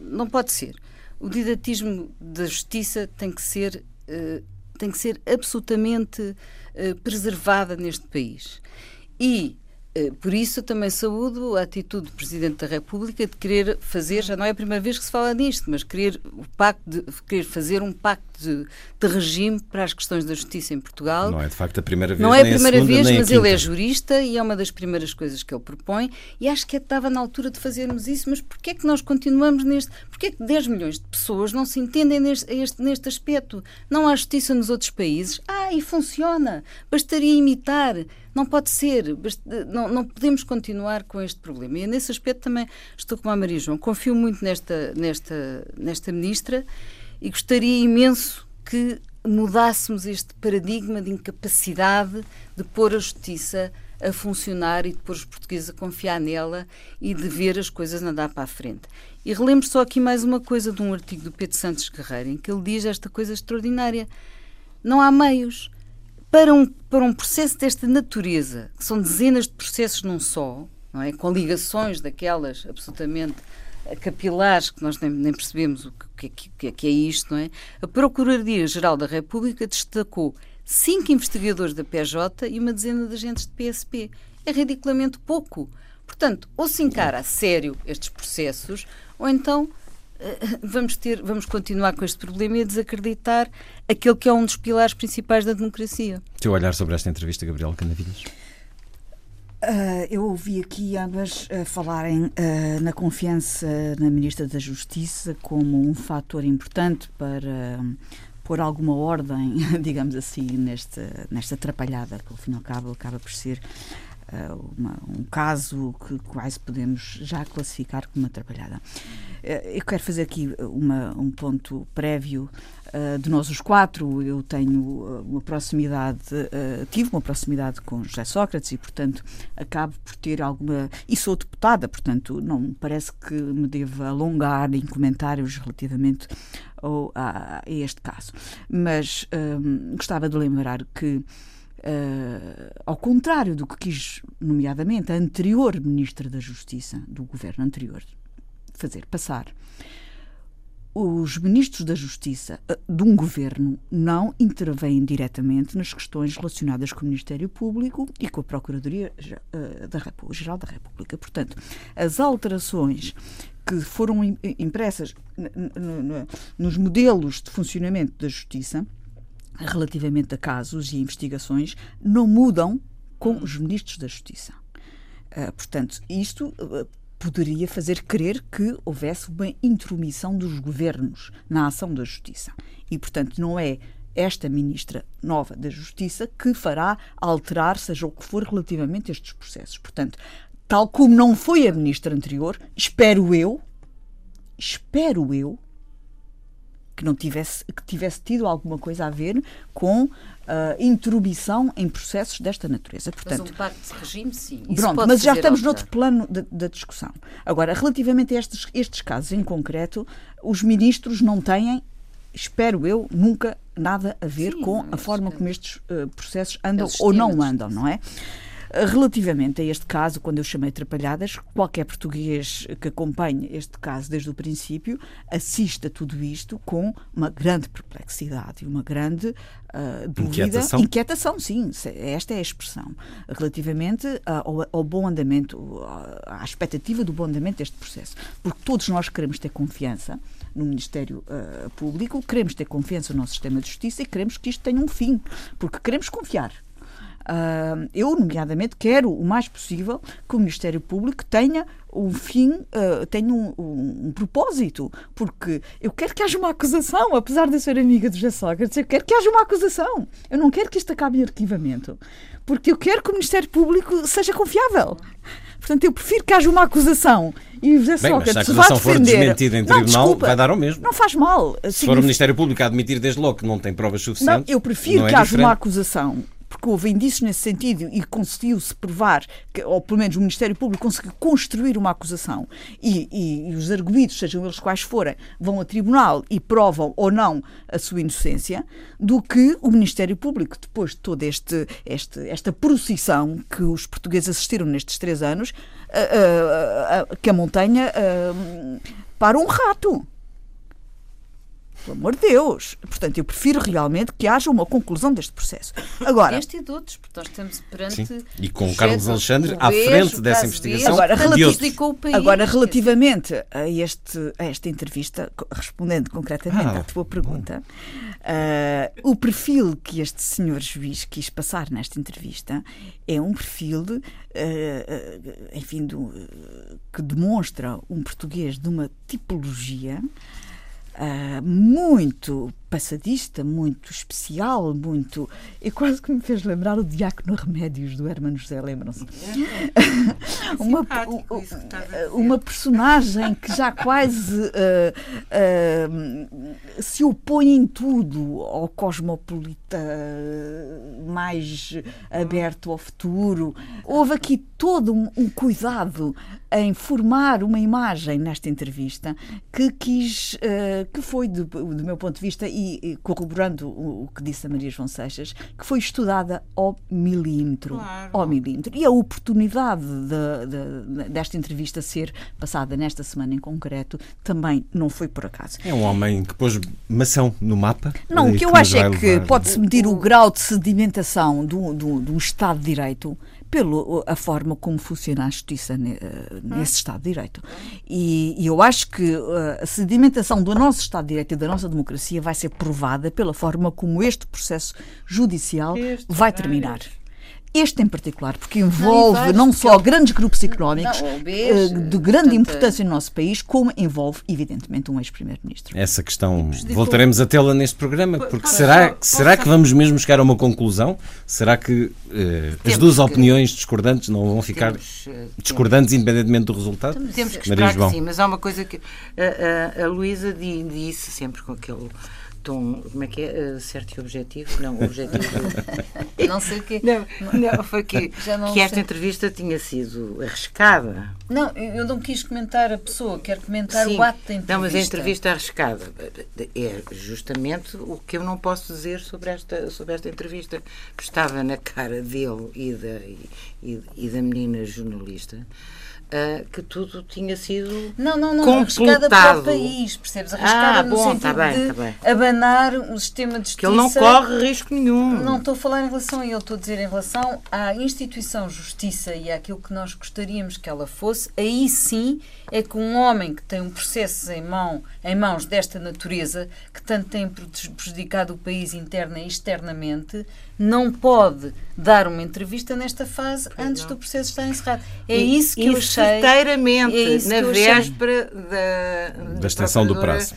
S1: não pode ser. O didatismo da justiça tem que ser, uh, tem que ser absolutamente uh, preservada neste país. E por isso, eu também saúdo a atitude do Presidente da República de querer fazer, já não é a primeira vez que se fala nisto, mas querer, o pacto de, querer fazer um pacto de, de, regime para as questões da justiça em Portugal.
S2: Não é de facto a primeira vez.
S1: Não é a
S2: primeira
S1: a segunda,
S2: vez,
S1: mas ele é jurista e é uma das primeiras coisas que ele propõe e acho que estava na altura de fazermos isso, mas porquê é que nós continuamos neste. Porquê é que 10 milhões de pessoas não se entendem neste, este, neste aspecto? Não há justiça nos outros países? Ah, e funciona! Bastaria imitar. Não pode ser, não, não podemos continuar com este problema. E nesse aspecto também estou com a Maria João. Confio muito nesta, nesta, nesta ministra e gostaria imenso que mudássemos este paradigma de incapacidade de pôr a justiça a funcionar e de pôr os portugueses a confiar nela e de ver as coisas andar para a frente. E relembro só aqui mais uma coisa de um artigo do Pedro Santos Guerreiro, em que ele diz esta coisa extraordinária. Não há meios para um, para um processo desta natureza, que são dezenas de processos num só, não é? com ligações daquelas absolutamente capilares que nós nem, nem percebemos o que, que, que, é isto, não é? A Procuradoria-Geral da República destacou cinco investigadores da PJ e uma dezena de agentes de PSP. É ridiculamente pouco. Portanto, ou se encara a sério estes processos, ou então eh, vamos ter, vamos continuar com este problema e a desacreditar aquele que é um dos pilares principais da democracia.
S2: Teu olhar sobre esta entrevista, Gabriel Canavilhas?
S4: Uh, eu ouvi aqui ambas uh, falarem uh, na confiança na Ministra da Justiça como um fator importante para pôr alguma ordem, digamos assim, nesta, nesta atrapalhada, que ao fim e ao cabo acaba por ser uma, um caso que quase podemos já classificar como uma atrapalhada. Eu quero fazer aqui uma, um ponto prévio uh, de nós os quatro. Eu tenho uma proximidade, tive uma proximidade com José Sócrates e, portanto, acabo por ter alguma. E sou deputada, portanto, não parece que me deva alongar em comentários relativamente ao, a, a, este caso. Mas um, gostava de lembrar que. Uh, ao contrário do que quis, nomeadamente, a anterior Ministra da Justiça, do governo anterior, fazer passar. Os ministros da Justiça eh, de um governo não intervêm diretamente nas questões relacionadas com o Ministério Público e com a Procuradoria eh, da Geral da República. Portanto, as alterações que foram impressas nos modelos de funcionamento da Justiça relativamente a casos e investigações não mudam com os ministros da Justiça. Uh, portanto, isto uh, poderia fazer crer que houvesse uma intromissão dos governos na ação da justiça. E, portanto, não é esta ministra nova da Justiça que fará alterar, seja o que for, relativamente a estes processos. Portanto, tal como não foi a ministra anterior, espero eu, espero eu, que não tivesse, que tivesse tido alguma coisa a ver com uh, intromissão em processos desta natureza. Portanto,
S1: mas um pacto de regime, sim.
S4: Pronto, mas já estamos noutro plano da discussão. Agora, relativamente a estes, estes casos em concreto, os ministros não têm, espero eu, nunca nada a ver sim, com a forma como estes uh, processos andam ou não andam, não é? Relativamente a este caso, quando eu chamei Atrapalhadas, qualquer português que acompanhe este caso desde o princípio assiste a tudo isto com uma grande perplexidade e uma grande uh, dúvida.
S2: Inquietação.
S4: Inquietação, sim, esta é a expressão. Relativamente ao, ao bom andamento, à expectativa do bom andamento deste processo. Porque todos nós queremos ter confiança no Ministério uh, Público, queremos ter confiança no nosso sistema de justiça e queremos que isto tenha um fim, porque queremos confiar. Uh, eu, nomeadamente, quero o mais possível que o Ministério Público tenha um fim, uh, tenha um, um, um, propósito, porque eu quero que haja uma acusação, apesar de eu ser amiga do José Sócrates, eu quero que haja uma acusação. Eu não quero que isto acabe em arquivamento, porque eu quero que o Ministério Público seja confiável. Portanto, eu prefiro que haja uma acusação e o José
S2: Bem,
S4: Sócrates
S2: mas se a acusação
S4: for
S2: desmentida em tribunal, não,
S4: desculpa,
S2: vai dar ao mesmo.
S4: Não faz mal.
S2: Se for o Ministério Público a admitir desde logo que não tem provas suficientes.
S4: Não, eu prefiro
S2: é
S4: que haja
S2: diferente.
S4: uma acusação porque houve indícios nesse sentido e conseguiu-se provar, que, ou pelo menos o Ministério Público conseguiu construir uma acusação e, e, e, os arguídos, sejam eles quais forem, vão a tribunal e provam ou não a sua inocência, do que o Ministério Público, depois de toda este, este, esta procissão que os portugueses assistiram nestes três anos, uh, uh, uh, que a montanha para um rato. Pelo amor de Deus. Portanto, eu prefiro realmente que haja uma conclusão deste processo. Agora,
S1: este e de outros, porque nós estamos perante.
S2: Sim. E com o Carlos Alexandre à frente dessa investigação.
S4: Agora,
S1: relativ
S4: agora relativamente a, este, a esta entrevista, respondendo concretamente ah, à tua pergunta, uh, o perfil que este senhor juiz quis passar nesta entrevista é um perfil, uh, enfim, do, que demonstra um português de uma tipologia uh, muito passadista, muito especial, muito. E quase que me fez lembrar o Diácono Remédios do Hermano José, lembram-se? uma, uma personagem que já quase uh, uh, se opõe em tudo ao cosmopolita mais aberto ao futuro. Houve aqui todo um, um cuidado em formar uma imagem nesta entrevista que quis, uh, que foi, do, do meu ponto de vista, e, corroborando o, o, que disse a Maria João Seixas, que foi estudada ao milímetro.
S3: Claro.
S4: Ao milímetro. E a oportunidade de, de, desta entrevista ser passada nesta semana em concreto também não foi por acaso.
S2: É um homem que pôs mação no mapa.
S4: Não, o que, que eu acho é que pode-se medir o grau de sedimentação do, do, do Estado de Direito pela forma como funciona a justiça eh, nesse Estado de Direito. E, e, eu acho que eh, a sedimentação do nosso Estado de Direito e da nossa democracia vai ser provada pela forma como este processo judicial este vai terminar. Este em particular, porque envolve não, não só grandes grupos económicos não, beijo, eh, de grande portanto, importância no nosso país, como envolve, evidentemente, um ex-primeiro-ministro.
S2: Essa questão voltaremos a tê-la neste programa, porque será, será que vamos mesmo chegar a uma conclusão? Será que uh, as duas opiniões discordantes não vão ficar temos, uh, discordantes temos, independentemente do resultado?
S3: Temos que esperar que sim, mas há uma coisa que a, a, a Luísa disse sempre com aquele tom, como é que é? Uh, certo e objetivo? Não, objetivo.
S1: não sei o quê.
S3: Não, não foi que, não que esta entrevista tinha sido arriscada.
S1: Não, eu não quis comentar a pessoa, quero comentar Sim, o ato da entrevista.
S3: Não, mas a entrevista arriscada é justamente o que eu não posso dizer sobre esta, sobre esta entrevista, estava na cara dele e da, e, e da menina jornalista uh, que tudo tinha sido
S1: não, não, não,
S3: completado.
S1: para o país, percebes? Arriscada
S3: ah,
S1: no
S3: bom,
S1: sentido
S3: tá bem,
S1: de
S3: tá bem.
S1: abanar o sistema de justiça.
S3: Que ele não corre risco nenhum.
S1: Não estou a falar em relação a ele, estou a dizer em relação à instituição justiça e àquilo que nós gostaríamos que ela fosse, aí sim é que um homem que tem um processo em, mão, em mãos desta natureza, que tanto tem prejudicado o país interna e externamente, não pode dar uma entrevista nesta fase pois antes não. do processo estar encerrado. É e, isso que eu achei.
S3: Certeiramente, é na véspera da,
S2: da extensão do prazo.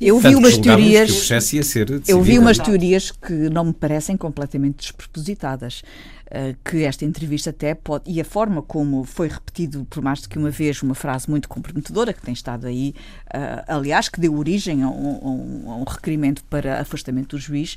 S4: Eu vi umas teorias.
S2: Que o processo ia ser
S4: Eu vi umas teorias que não me parecem completamente despropositadas. Uh, que esta entrevista até pode. E a forma como foi repetido por mais do que uma vez uma frase muito comprometedora, que tem estado aí, uh, aliás, que deu origem a um, a um- requerimento para afastamento do juiz,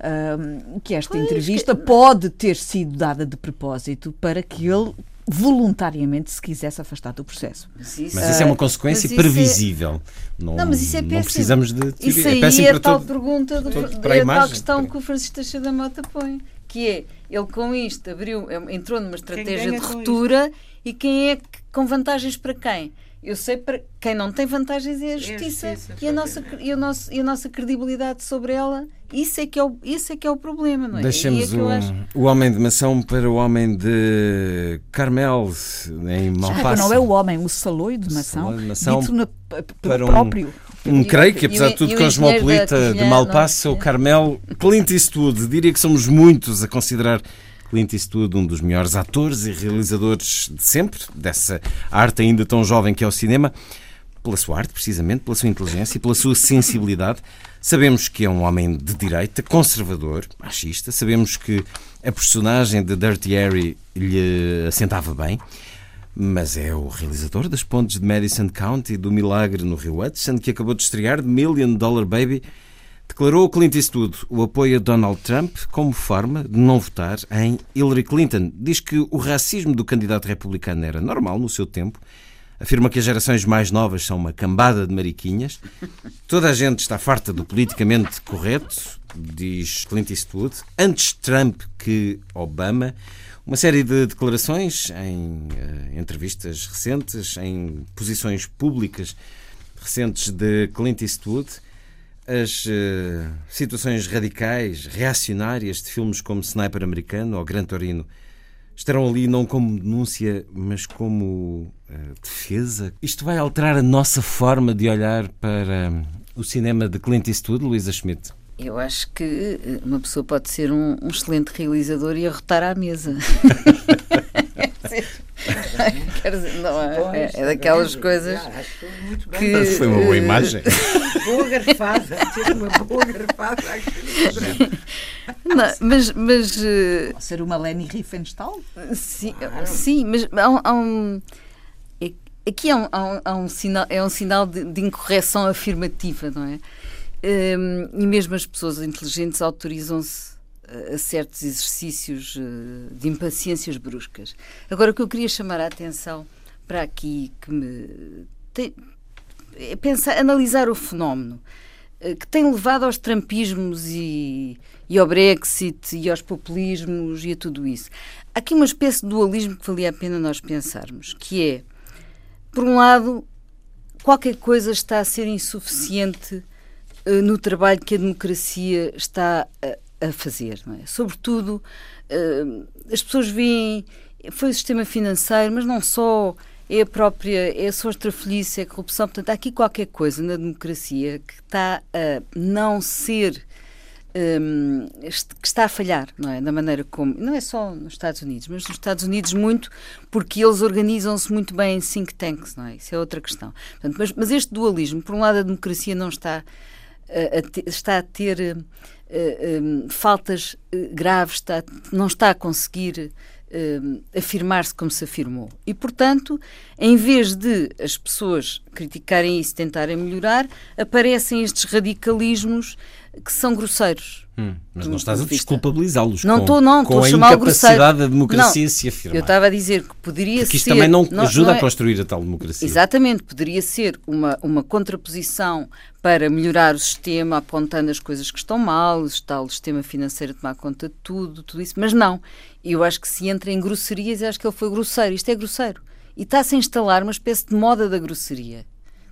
S4: uh, que esta entrevista pode ter sido dada de propósito para que ele voluntariamente se quisesse afastar do processo.
S1: Mas isso,
S2: Mas isso é uma consequência
S1: é-
S2: previsível. Não,
S1: Não, mas isso é
S2: não
S1: péssimo.
S2: precisamos de teoria.
S1: Isso aí
S2: é péssimo
S1: é a
S2: para
S1: tal
S2: todo.
S1: pergunta, do,
S2: todo- para a
S1: é a tal
S2: imagem.
S1: questão que o Francisco Teixeira da Mota põe, que é, ele com isto abriu, entrou numa estratégia de ruptura e quem é que, com vantagens para quem? Eu sei para quem não tem vantagens é a justiça,
S3: justiça,
S1: e, a nossa, e, a nosso, e a nossa credibilidade sobre ela, isso é que é o, isso é, que é o problema, não é? E é
S2: o,
S1: acho-
S2: o homem de maçã para o homem de Carmel, em Malpasso.
S4: não é o homem, o saloio de maçã,
S2: saloio de maçã
S4: dito na,
S2: para
S4: pelo
S2: um-
S4: próprio.
S2: Um
S1: o-
S2: creio que, apesar de tudo, cosmopolita de Malpasso,
S1: não
S2: o
S1: é?
S2: Carmel, Clint Eastwood. Diria que somos muitos a considerar Clint Eastwood um dos melhores atores e realizadores de sempre, dessa arte ainda tão jovem que é o cinema, pela sua arte, precisamente, pela sua inteligência e pela sua sensibilidade. Sabemos que é um homem de direita, conservador, machista. Sabemos que a personagem de Dirty Harry lhe assentava bem. Mas é o realizador das pontes de Madison County, do Milagre no Rio Hudson, que acabou de estrear Million Dollar Baby. Declarou Clint Eastwood o apoio a Donald Trump como forma de não votar em Hillary Clinton. Diz que o racismo do candidato republicano era normal no seu tempo. Afirma que as gerações mais novas são uma cambada de mariquinhas. Toda a gente está farta do politicamente correto, diz Clint Eastwood. Antes Trump que Obama. Uma série de declarações em eh, entrevistas recentes, em posições públicas recentes de Clint Eastwood. As eh, situações radicais, reacionárias de filmes como Sniper Americano ou Gran Torino estarão ali não como denúncia, mas como eh, defesa. Isto vai alterar a nossa forma de olhar para hum, o cinema de Clint Eastwood, Luísa Schmidt?
S1: Eu acho que eh, uma pessoa pode ser um, um excelente realizador e arrotar à mesa. Quer dizer, não é, é, é daquelas coisas
S3: bem.
S1: que.
S2: Foi uma boa imagem.
S3: Boa garfada, ter uma boa garfada
S1: não, mas. mas eh,
S4: Pode ser uma Leni Riefenstahl?
S1: sim, sim, mas há um. há um- é- aqui há um, há um- há um sinal, é um sinal de, de incorreção afirmativa, não é? Hum, e mesmo as pessoas inteligentes autorizam-se a, certos exercícios eh, de impaciências bruscas. Agora, o que eu queria chamar a atenção para aqui, que me. Tem, é pensar, analisar o fenómeno eh, que tem levado aos trampismos e, e ao Brexit e aos populismos e a tudo isso. Há aqui uma espécie de dualismo que valia a pena nós pensarmos, que é, por um lado, qualquer coisa está a ser insuficiente eh, no trabalho que a democracia está a, a fazer, não é? Sobretudo, eh, as pessoas veem, foi o sistema financeiro, mas não só, é a própria, é a extrafolhice, é a corrupção, portanto, há aqui qualquer coisa na democracia que está a não ser hum, est- que está a falhar, não é? Da maneira como. Não é só nos Estados Unidos, mas nos Estados Unidos muito, porque eles organizam-se muito bem em think tanks, não é? Isso é outra questão. Portanto, mas, mas este dualismo, por um lado, a democracia não está a, a te- está a ter eh, eh, hum, faltas eh, graves, está, não está a conseguir afirmar-se como se afirmou. E, portanto, em vez de as pessoas criticarem isso, tentarem melhorar, aparecem estes radicalismos que são grosseiros.
S2: Hum, mas não estás a desculpabilizá-los
S1: Não
S2: com,
S1: estou, não,
S2: com
S1: estou a
S2: a
S1: chamar o
S2: incapacidade
S1: grosseiro.
S2: da democracia
S1: Não,
S2: se afirmar.
S1: Eu estava a dizer que poderia
S2: Porque isto
S1: ser.
S2: também não,
S1: não-
S2: ajuda
S1: não
S2: a
S1: é-
S2: construir a tal democracia.
S1: Exatamente, poderia ser uma, uma contraposição para melhorar o sistema, apontando as coisas que estão mal, o tal sistema financeiro a tomar conta de tudo, tudo isso, mas não. Eu acho que se entra em grosserias, eu acho que ele foi grosseiro. Isto é grosseiro. E está-se a instalar uma espécie de moda da grosseria.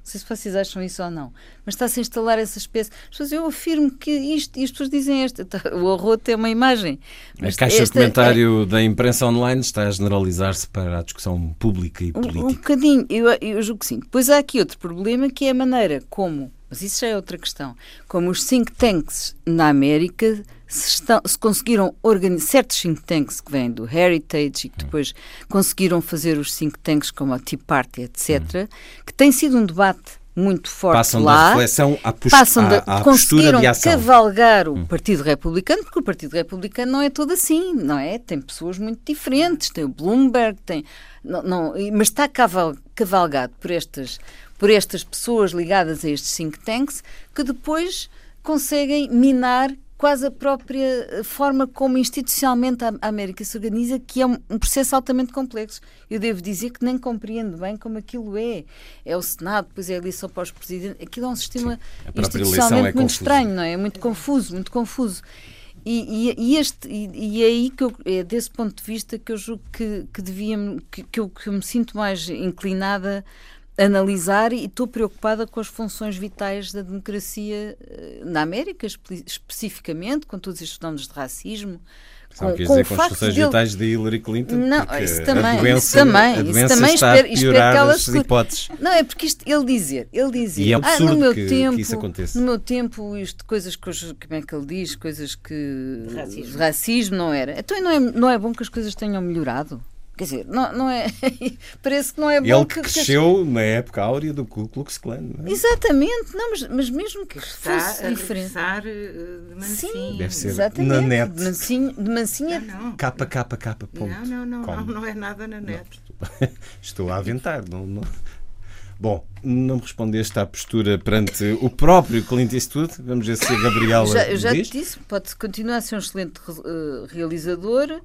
S1: Não sei se vocês acham isso ou não, mas está-se a instalar essa espécie. Eu afirmo que isto, e as pessoas dizem esta. Tá, O arroto é uma imagem.
S2: A caixa de
S1: é-
S2: comentário da imprensa online está a generalizar-se para a discussão pública e
S1: Um, um
S2: política.
S1: bocadinho, eu, eu julgo que sim. Depois há aqui outro problema que é a maneira como, mas isso já é outra questão, como os think tanks na América se, estão, se conseguiram organizar, certos think tanks que vêm do Heritage e que depois conseguiram fazer os think tanks como a Tea Party, etc., que tem sido um debate muito forte
S2: Passam
S1: lá.
S2: da reflexão à,
S1: passam da,
S2: à, à postura
S1: conseguiram
S2: de ação. Hum.
S1: cavalgar o Partido Republicano, porque o Partido Republicano não é todo assim, não é? Tem pessoas muito diferentes, tem o Bloomberg, tem. Não, não, mas está caval- cavalgado por estas, por estas pessoas ligadas a estes think tanks que depois conseguem minar quase a própria eh, forma como institucionalmente a América se organiza, que é um, processo altamente complexo. Eu devo dizer que nem compreendo bem como aquilo é. É o Senado, depois é a eleição para os presidentes. Aquilo é um sistema
S2: própria eleição
S1: institucionalmente
S2: é
S1: muito
S2: confusa.
S1: estranho, não é? É muito confuso, muito confuso. E, e- e este, e, e é aí que eu, é desse ponto de vista que eu julgo que, que devia que, que eu, que eu me sinto mais inclinada analisar e estou preocupada com as funções vitais da democracia eh, na América, espe- especificamente, com todos estes fenómenos de racismo.
S2: Sabe o que
S1: com
S2: dizer
S1: o
S2: com as funções
S1: dele-
S2: vitais de Hillary Clinton?
S1: Não, isso
S2: a
S1: também,
S2: doença,
S1: isso também,
S2: a
S1: isso também
S2: está
S1: espero-
S2: a
S1: espero que ela
S2: as
S1: se-
S2: hipóteses.
S1: Não, é porque isto, ele dizer, ele dizer,
S2: E é
S1: ah, no meu
S2: que- que
S1: tempo,
S2: isso aconteça."
S1: no meu tempo, isto, coisas que, hoje- como é que ele diz, coisas que
S3: De racismo.
S1: de racismo não era. Então não é, não é bom que as coisas tenham melhorado. Quer dizer, não, não é, parece que não é bom
S2: Ele
S1: que, que
S2: cresceu na época áurea do Ku Klux Klan. não é?
S1: Exatamente, não, mas, mas mesmo que
S3: Está
S1: fosse
S3: a
S1: diferente.
S3: eh, de mansinho.
S1: Sim,
S2: Deve ser
S1: exatamente.
S2: na net.
S1: De mansinho, de mansinha
S3: Não, não.
S2: Capa, capa, capa, ponto.
S3: Não, não, não, não, não é nada na net.
S2: Estou a aventar. Não, não- Bom, não me respondeste à postura perante o próprio Clint Eastwood. Vamos ver se a Gabriela
S1: já, eu já
S2: diz.
S1: te disse, pode continuar a ser um excelente eh, realizador,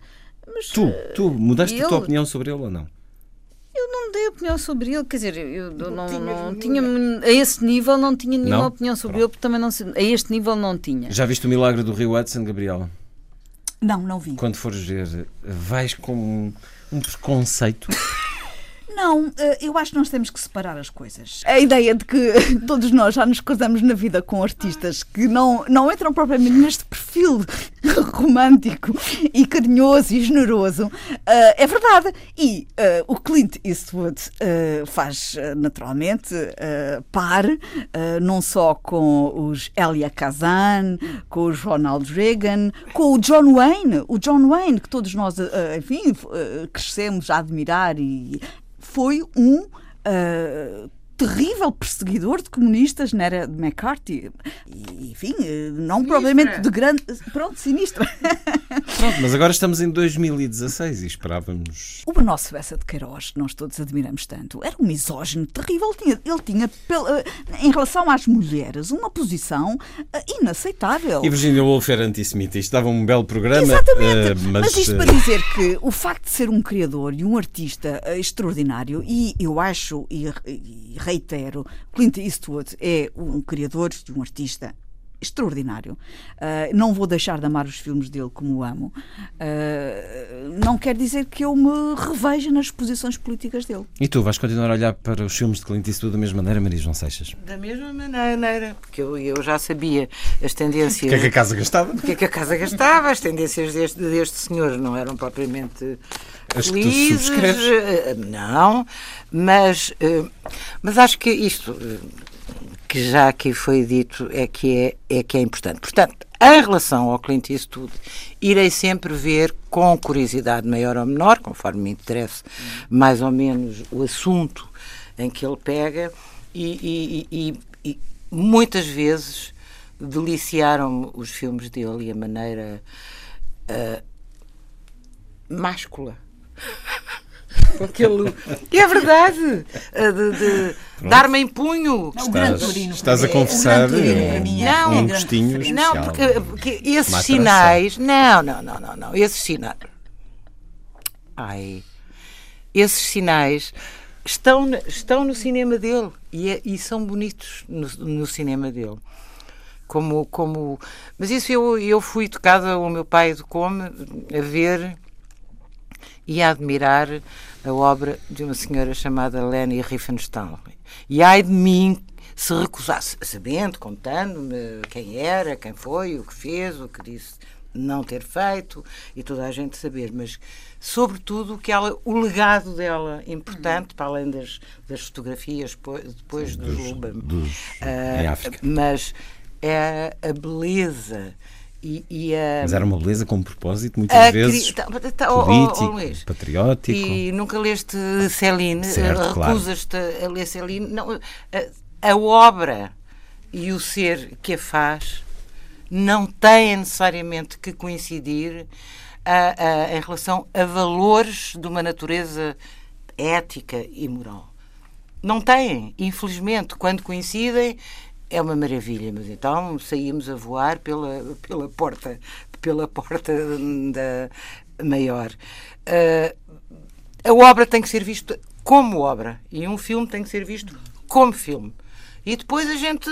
S1: mas
S2: Tu, tu mudaste a tua
S1: ele-
S2: opinião sobre ele ou não?
S1: Eu não dei opinião sobre ele, quer dizer, eu, eu não,
S3: Não
S1: não, tinha, a esse nível não tinha nenhuma
S2: Não?
S1: opinião sobre
S2: Pronto.
S1: ele, porque também não, a este nível não tinha.
S2: Já viste o milagre do Rio Hudson, Gabriela?
S4: Não, não vi.
S2: Quando fores ver, vais com um, um preconceito.
S4: Não, eh, eu acho que nós temos que separar as coisas. A ideia de que todos nós já nos cruzamos na vida com artistas que não, não entram propriamente neste perfil romântico e carinhoso e generoso eh, é verdade. E eh, o Clint Eastwood faz naturalmente par, não só com os Elia Kazan, com os Ronald Reagan, com o John Wayne, o John Wayne, que todos nós, enfim, crescemos a admirar e foi um ah, terrível perseguidor de comunistas na era de McCarthy. E, enfim, eh, não provavelmente de grande. Pronto, sinistra.
S2: Pronto, mas agora estamos em 2016 e esperávamos.
S4: O Bernardo Silvestre de Queiroz, que nós todos admiramos tanto, era um misógino terrível. Ele tinha, ele tinha pela- em relação às mulheres, uma posição ah, inaceitável.
S2: E Virginia Woolf era antissemita. Isto dava um belo programa.
S4: Exatamente.
S2: eh,
S4: mas,
S2: mas
S4: isto
S2: eh,
S4: para dizer que o facto de ser um criador e um artista eh, extraordinário, e eu acho e, e reitero, Clint Eastwood é um criador e um artista extraordinário. Ah, não vou deixar de amar os filmes dele como o amo. Ah, não quer dizer que eu me reveja nas posições políticas dele.
S2: E tu vais continuar a olhar para os filmes de Clint Eastwood da mesma maneira, Maria João Seixas?
S3: Da mesma maneira, porque eu, eu já sabia as tendências.
S2: O que é que a casa gastava?
S3: o que é que a casa gastava, as tendências deste, deste senhor não eram propriamente
S2: As que tu
S3: felizes. eh, Não, mas, eh, mas acho que isto eh, que já aqui foi dito é que é, é que é importante. Portanto, em relação ao Clint Eastwood, irei sempre ver com curiosidade maior ou menor, conforme me interesse mais ou menos o assunto em que ele pega, e, e- e- e muitas vezes deliciaram-me os filmes dele e a maneira ah, máscula. Com aquele... E é verdade! ah, de, de dar-me em punho.
S4: Não, o grande
S2: Estás, estás a
S4: é-
S2: confessar
S4: Torino
S2: um,
S4: mim é-
S3: Não,
S4: é
S2: um gostinho
S4: referência.
S3: Não,
S2: especial.
S3: porque, porque esses sinais. Não, não, não, não, não. Esses sinais. Ai. Esses sinais estão, estão no cinema dele e, é- e são bonitos no, no cinema dele. Como, como, mas isso eu, eu fui tocada, o meu pai educou-me a ver e a admirar a obra de uma senhora chamada Leni Riefenstahl. E ai de mim se recusasse, sabendo, contando-me quem era, quem foi, o que fez, o que disse não ter feito e toda a gente saber, mas sobretudo o que ela, o legado dela importante, para além das, das fotografias po- depois do Luba,
S2: dos-
S3: ah,
S2: em África.
S3: mas é a beleza e, e a
S2: Mas era uma beleza com um propósito, muitas
S3: a
S2: vezes
S3: tá- tá- ó,
S2: político,
S3: Luís,
S2: patriótico.
S3: e nunca leste Céline?
S2: Certo, claro.
S3: Recusas-te a ler Céline? Não, eh, a obra e o ser que a faz não têm necessariamente que coincidir a, a, em relação a valores de uma natureza ética e moral. Não têm, infelizmente, quando coincidem, é uma maravilha, mas então saímos a voar pela, pela porta pela porta da maior. Uh, a obra tem que ser vista como obra e um filme tem que ser visto como filme. E depois a gente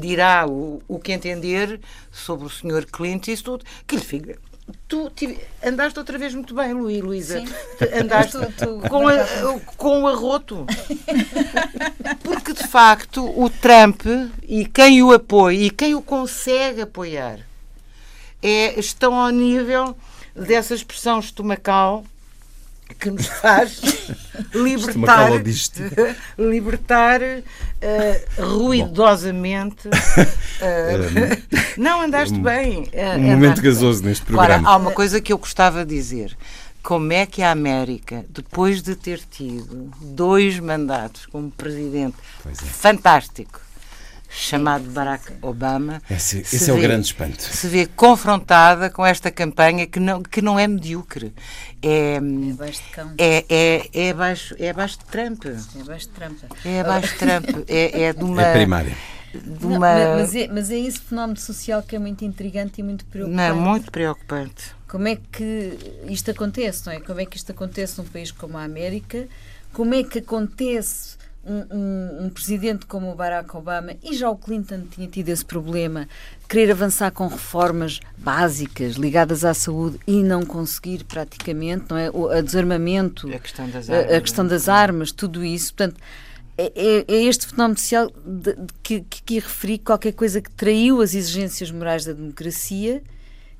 S3: dirá o, o que entender sobre o Sr. Clint e isso tudo, que lhe fica. Tu tive, andaste outra vez muito bem, Luí, Luísa. Andaste tu, tu, com, a, com o arroto. Porque, de facto, o Trump e quem o apoia e quem o consegue apoiar é, estão ao nível dessa expressão estomacal que nos faz libertar, libertar uh, ruidosamente. Uh, não, andaste um, bem.
S2: Um momento gasoso bem. neste programa.
S3: Agora, há uma coisa que eu gostava de dizer. Como é que a América, depois de ter tido dois mandatos como presidente é. fantástico, chamado Barack Obama.
S2: Esse, esse é vê, o grande espanto.
S3: Se vê confrontada com esta campanha que não, que não é medíocre. É,
S1: é abaixo de cão.
S3: É, é, é, abaixo, é abaixo de Trump.
S1: É abaixo de Trump.
S3: É abaixo de Trump. É, é de uma.
S2: É primária.
S1: Uma... Não, mas, é, mas é esse fenómeno social que é muito intrigante e muito preocupante.
S3: Não, muito preocupante.
S1: Como é que isto acontece, não é? Como é que isto acontece num país como a América? Como é que acontece um, um, um, presidente como o Barack Obama, e já o Clinton tinha tido esse problema, querer avançar com reformas básicas ligadas à saúde e não conseguir praticamente, não é? O a desarmamento,
S3: a questão das armas,
S1: a, a questão das armas tudo isso. Portanto, é, é, é este fenómeno social de, de, que, que, que referi, qualquer coisa que traiu as exigências morais da democracia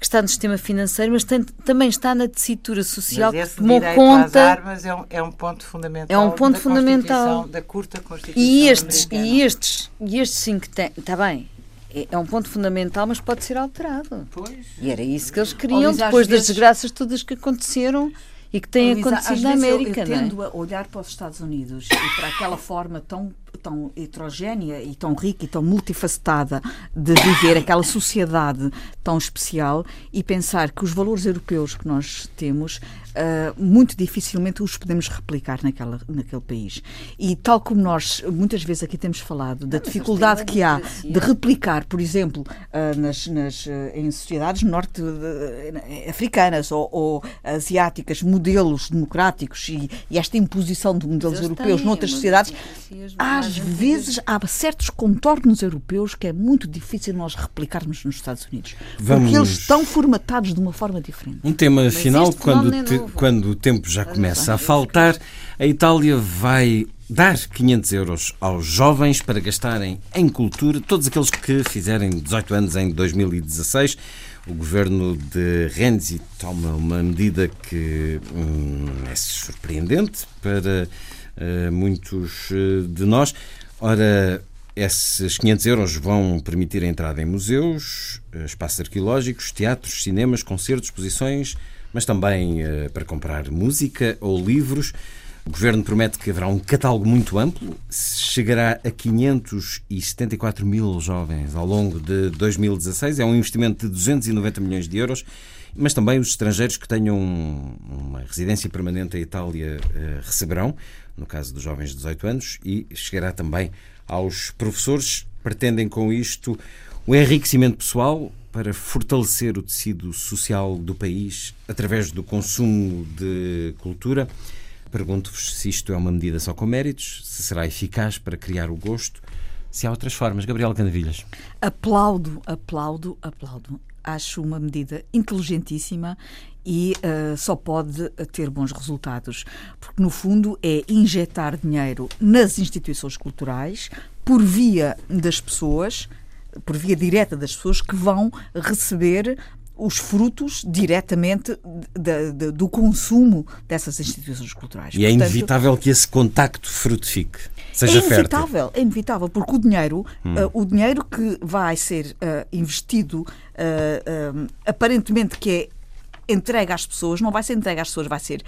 S1: que está no sistema financeiro, mas tem, também está na tessitura social
S3: mas
S1: que tomou conta.
S3: armas é um, é um ponto fundamental.
S1: É um ponto da fundamental
S3: da curta Constituição
S1: e estes e estes e estes sim que tem, está bem. É, é um ponto fundamental, mas pode ser alterado.
S3: Pois.
S1: E era isso que eles queriam depois das desgraças todas que aconteceram e que têm acontecido na América.
S4: Eu, eu tendo a olhar para os Estados Unidos e para aquela forma tão tão heterogénea e tão rica e tão multifacetada de viver aquela sociedade tão especial e pensar que os valores europeus que nós temos uh, muito dificilmente os podemos replicar naquela, naquele país. E tal como nós muitas vezes aqui temos falado da dificuldade que há de replicar, por exemplo, uh, nas, nas, uh, em sociedades norte-africanas ou, ou, asiáticas, modelos democráticos e, e, esta imposição de modelos europeus noutras sociedades, às vezes há certos contornos europeus que é muito difícil nós replicarmos nos Estados Unidos. Vamos... Porque eles estão formatados de uma forma diferente.
S2: Um tema Mas final, quando, é te, quando o tempo já começa a faltar, a Itália vai dar 500 euros aos jovens para gastarem em cultura, todos aqueles que fizerem 18 anos em 2016. O governo de Renzi toma uma medida que hum, é surpreendente para muitos uh, de nós. Ora, esses 500 euros vão permitir a entrada em museus, eh, espaços arqueológicos, teatros, cinemas, concertos, exposições, mas também para comprar música ou livros. O Governo promete que haverá um catálogo muito amplo, chegará a 574 mil jovens ao longo de 2016. É um investimento de 290 milhões de euros, mas também os estrangeiros que tenham uma residência permanente em Itália receberão, no caso dos jovens de 18 anos, e chegará também aos professores. Pretendem com isto o enriquecimento pessoal, para fortalecer o tecido social do país através do consumo de cultura. Pergunto-vos se isto é uma medida só com méritos, se será eficaz para criar o gosto, se há outras formas. Gabriel Canavilhas.
S4: Aplaudo, aplaudo, aplaudo. Acho uma medida inteligentíssima e uh, só pode ter bons resultados, porque no fundo é injetar dinheiro nas instituições culturais por via das pessoas por via direta das pessoas que vão receber os frutos diretamente de, de, do consumo dessas instituições culturais.
S2: E é Portanto, inevitável que esse contacto frutifique, seja
S4: é inevitável,
S2: fértil.
S4: É inevitável, porque o dinheiro, hum. uh, o dinheiro que vai ser uh, investido, uh, aparentemente que é entregue às pessoas, não vai ser entregue às pessoas, vai ser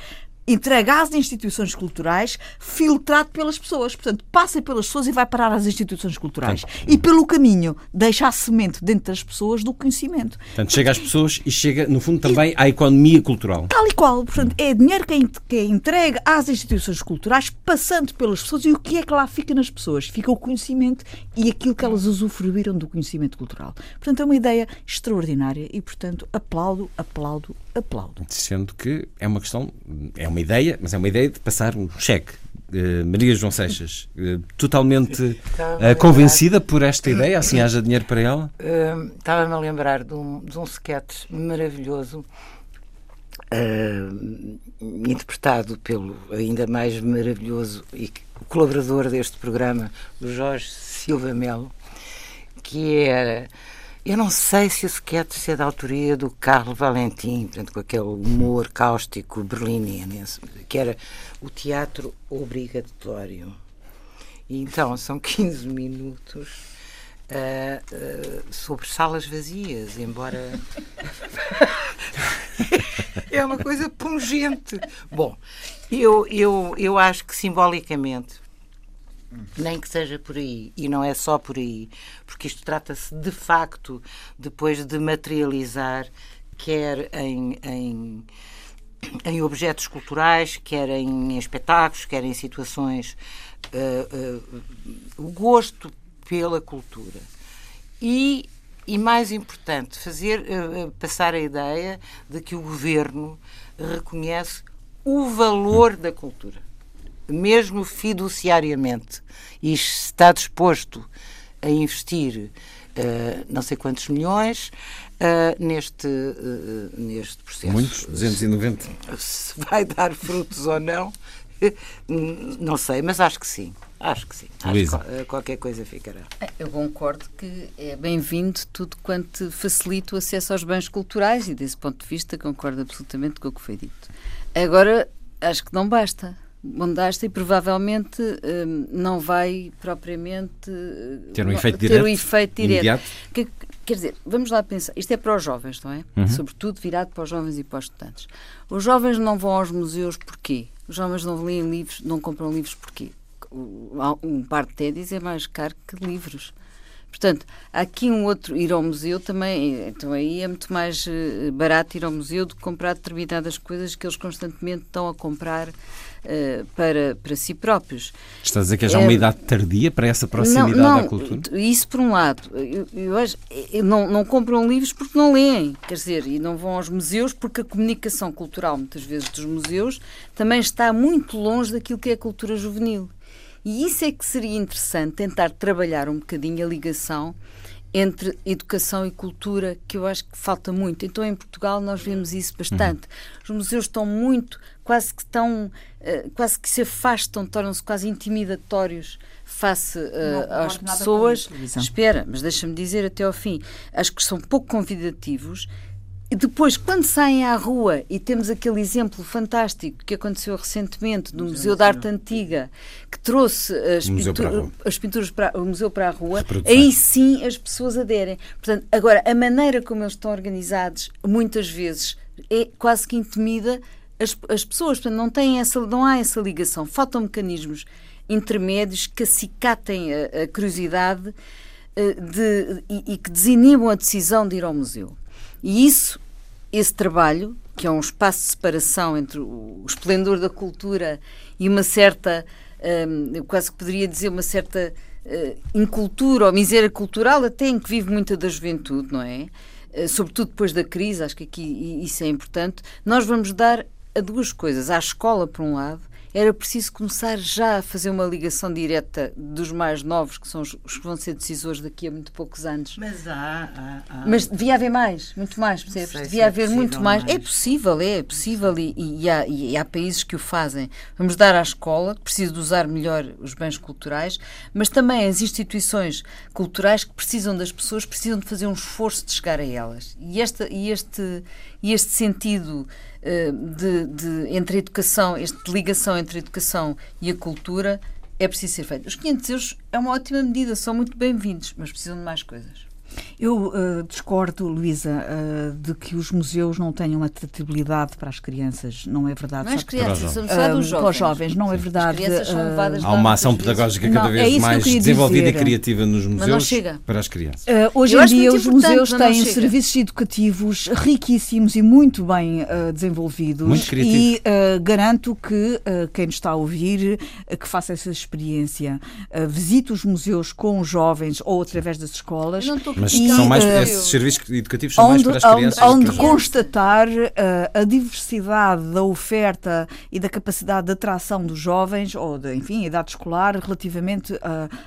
S4: entregue às instituições culturais, filtrado pelas pessoas. Portanto, passa pelas pessoas e vai parar às instituições culturais. E pelo caminho, deixa a semente dentro das pessoas do conhecimento.
S2: Portanto, chega às pessoas e chega, no fundo, também à economia cultural.
S4: Tal e qual. Portanto, é dinheiro que é, que é entregue às instituições culturais, passando pelas pessoas. E o que é que lá fica nas pessoas? Fica o conhecimento e aquilo que elas usufruíram do conhecimento cultural. Portanto, é uma ideia extraordinária e, portanto, aplaudo, aplaudo, aplaudo.
S2: Sendo que é uma questão, é uma ideia, mas é uma ideia de passar um cheque. Uh, Maria João Seixas, uh, totalmente uh, convencida por esta ideia, assim haja dinheiro para ela?
S3: Estava-me a lembrar de um, de um sketch maravilhoso, interpretado pelo ainda mais maravilhoso e colaborador deste programa, o Jorge Silva Melo, que era eu não sei se o sketch é da autoria do Carlo Valentim, portanto, com aquele humor cáustico berlinense, que era o teatro obrigatório. E então são 15 minutos uh, uh, sobre salas vazias, embora. é uma coisa pungente. Bom, eu, eu, eu acho que simbolicamente nem que seja por aí, e não é só por aí, porque isto trata-se de facto depois de materializar, quer em, em, em objetos culturais, quer em espetáculos, quer em situações, uh, uh, o gosto pela cultura. E, e mais importante, fazer uh, passar a ideia de que o governo reconhece o valor da cultura mesmo fiduciariamente, e está disposto a investir uh, não sei quantos milhões uh, neste, uh, neste processo.
S2: Muitos? 290?
S3: Se vai dar frutos ou não, não sei, mas acho que sim. Acho que sim. Acho que qualquer coisa ficará.
S1: Eu concordo que é bem-vindo tudo quanto facilita o acesso aos bens culturais e, desse ponto de vista, concordo absolutamente com o que foi dito. Agora, acho que não basta bondaste e provavelmente hum, não vai propriamente
S2: ter um efeito
S1: ter
S2: direto.
S1: Um efeito direto. Que, quer dizer, vamos lá pensar, isto é para os jovens, não é? Uhum. Sobretudo virado para os jovens e para os estudantes. Os jovens não vão aos museus porquê? Os jovens não leem livros, não compram livros porquê? Um par de ténis é mais caro que livros. Portanto, há aqui um outro, ir ao museu também, então aí é muito mais eh, barato ir ao museu do que comprar determinadas coisas que eles constantemente estão a comprar uh, para, para si próprios.
S2: Estás a dizer que é já uma idade tardia para essa proximidade
S1: não,
S2: não, à cultura?
S1: Isso por um lado. Eu, eu acho, não, não compram livros porque não leem, quer dizer, e não vão aos museus porque a comunicação cultural, muitas vezes, dos museus também está muito longe daquilo que é a cultura juvenil. E isso é que seria interessante tentar trabalhar um bocadinho a ligação entre educação e cultura, que eu acho que falta muito. Então, em Portugal, nós vemos isso bastante. Uhum. Os museus estão muito, quase que estão, uh, quase que se afastam, tornam-se quase intimidatórios face uh, às pessoas. Espera, mas deixa-me dizer até ao fim. Acho que são pouco convidativos e depois, quando saem à rua e temos aquele exemplo fantástico que aconteceu recentemente do Museu, Museu da Arte Antiga, que trouxe as, pintura, as pinturas para o museu para a rua, aí sim as pessoas aderem. Portanto, agora, a maneira como eles estão organizados, muitas vezes, é quase que intimida as, as pessoas. Portanto, não, tem essa, não há essa ligação. Faltam mecanismos intermédios que acicatem a, a curiosidade eh, de, e, e que desinibam a decisão de ir ao museu. E isso esse trabalho, que é um espaço de separação entre o esplendor da cultura e uma certa, um, eu quase que poderia dizer, uma certa uh, incultura ou miséria cultural, até em que vive muita da juventude, não é? Uh, sobretudo depois da crise, acho que aqui isso é importante. Nós vamos dar a duas coisas: à escola, por um lado, era preciso começar já a fazer uma ligação direta dos mais novos, que são os, os que vão ser decisores daqui a muito poucos anos.
S3: Mas há. há, há.
S1: Mas devia haver mais, muito mais, percebes? Devia é haver muito mais. mais. É possível, é, é possível e, e, há, e, há, países que o fazem. Vamos dar à escola, que precisa de usar melhor os bens culturais, mas também as instituições culturais que precisam das pessoas, precisam de fazer um esforço de chegar a elas. E, esta, e, este, e este sentido de, de, entre a educação, esta ligação entre a educação e a cultura é preciso ser feito. Os 500 euros é uma ótima medida, são muito bem-vindos, mas precisam de mais coisas.
S4: Eu uh, discordo, Luísa, uh, de que os museus não tenham atratividade para as crianças. Não é verdade.
S1: Não é as crianças,
S4: são
S1: só dos jovens.
S4: Para os jovens, não é verdade.
S1: As crianças são levadas
S2: Há uma ação pedagógica cada
S4: Não,
S2: vez
S4: é
S2: mais desenvolvida e criativa nos museus
S1: chega.
S2: para as crianças.
S4: Uh, hoje
S1: Eu
S4: em dia os museus têm serviços educativos riquíssimos e muito bem uh, desenvolvidos
S2: Muito criativo.
S4: e uh, garanto que uh, quem nos está a ouvir uh, que faça essa experiência, uh, visite os museus com os jovens ou através das escolas
S1: Não estou
S2: Mas
S4: E,
S2: são mais,
S4: eh,
S2: esses serviços educativos são mais
S4: onde,
S2: para as
S4: onde-
S2: crianças.
S4: onde
S2: os
S4: constatar uh, a diversidade da oferta e da capacidade de atração dos jovens ou, de, enfim, idade escolar relativamente uh,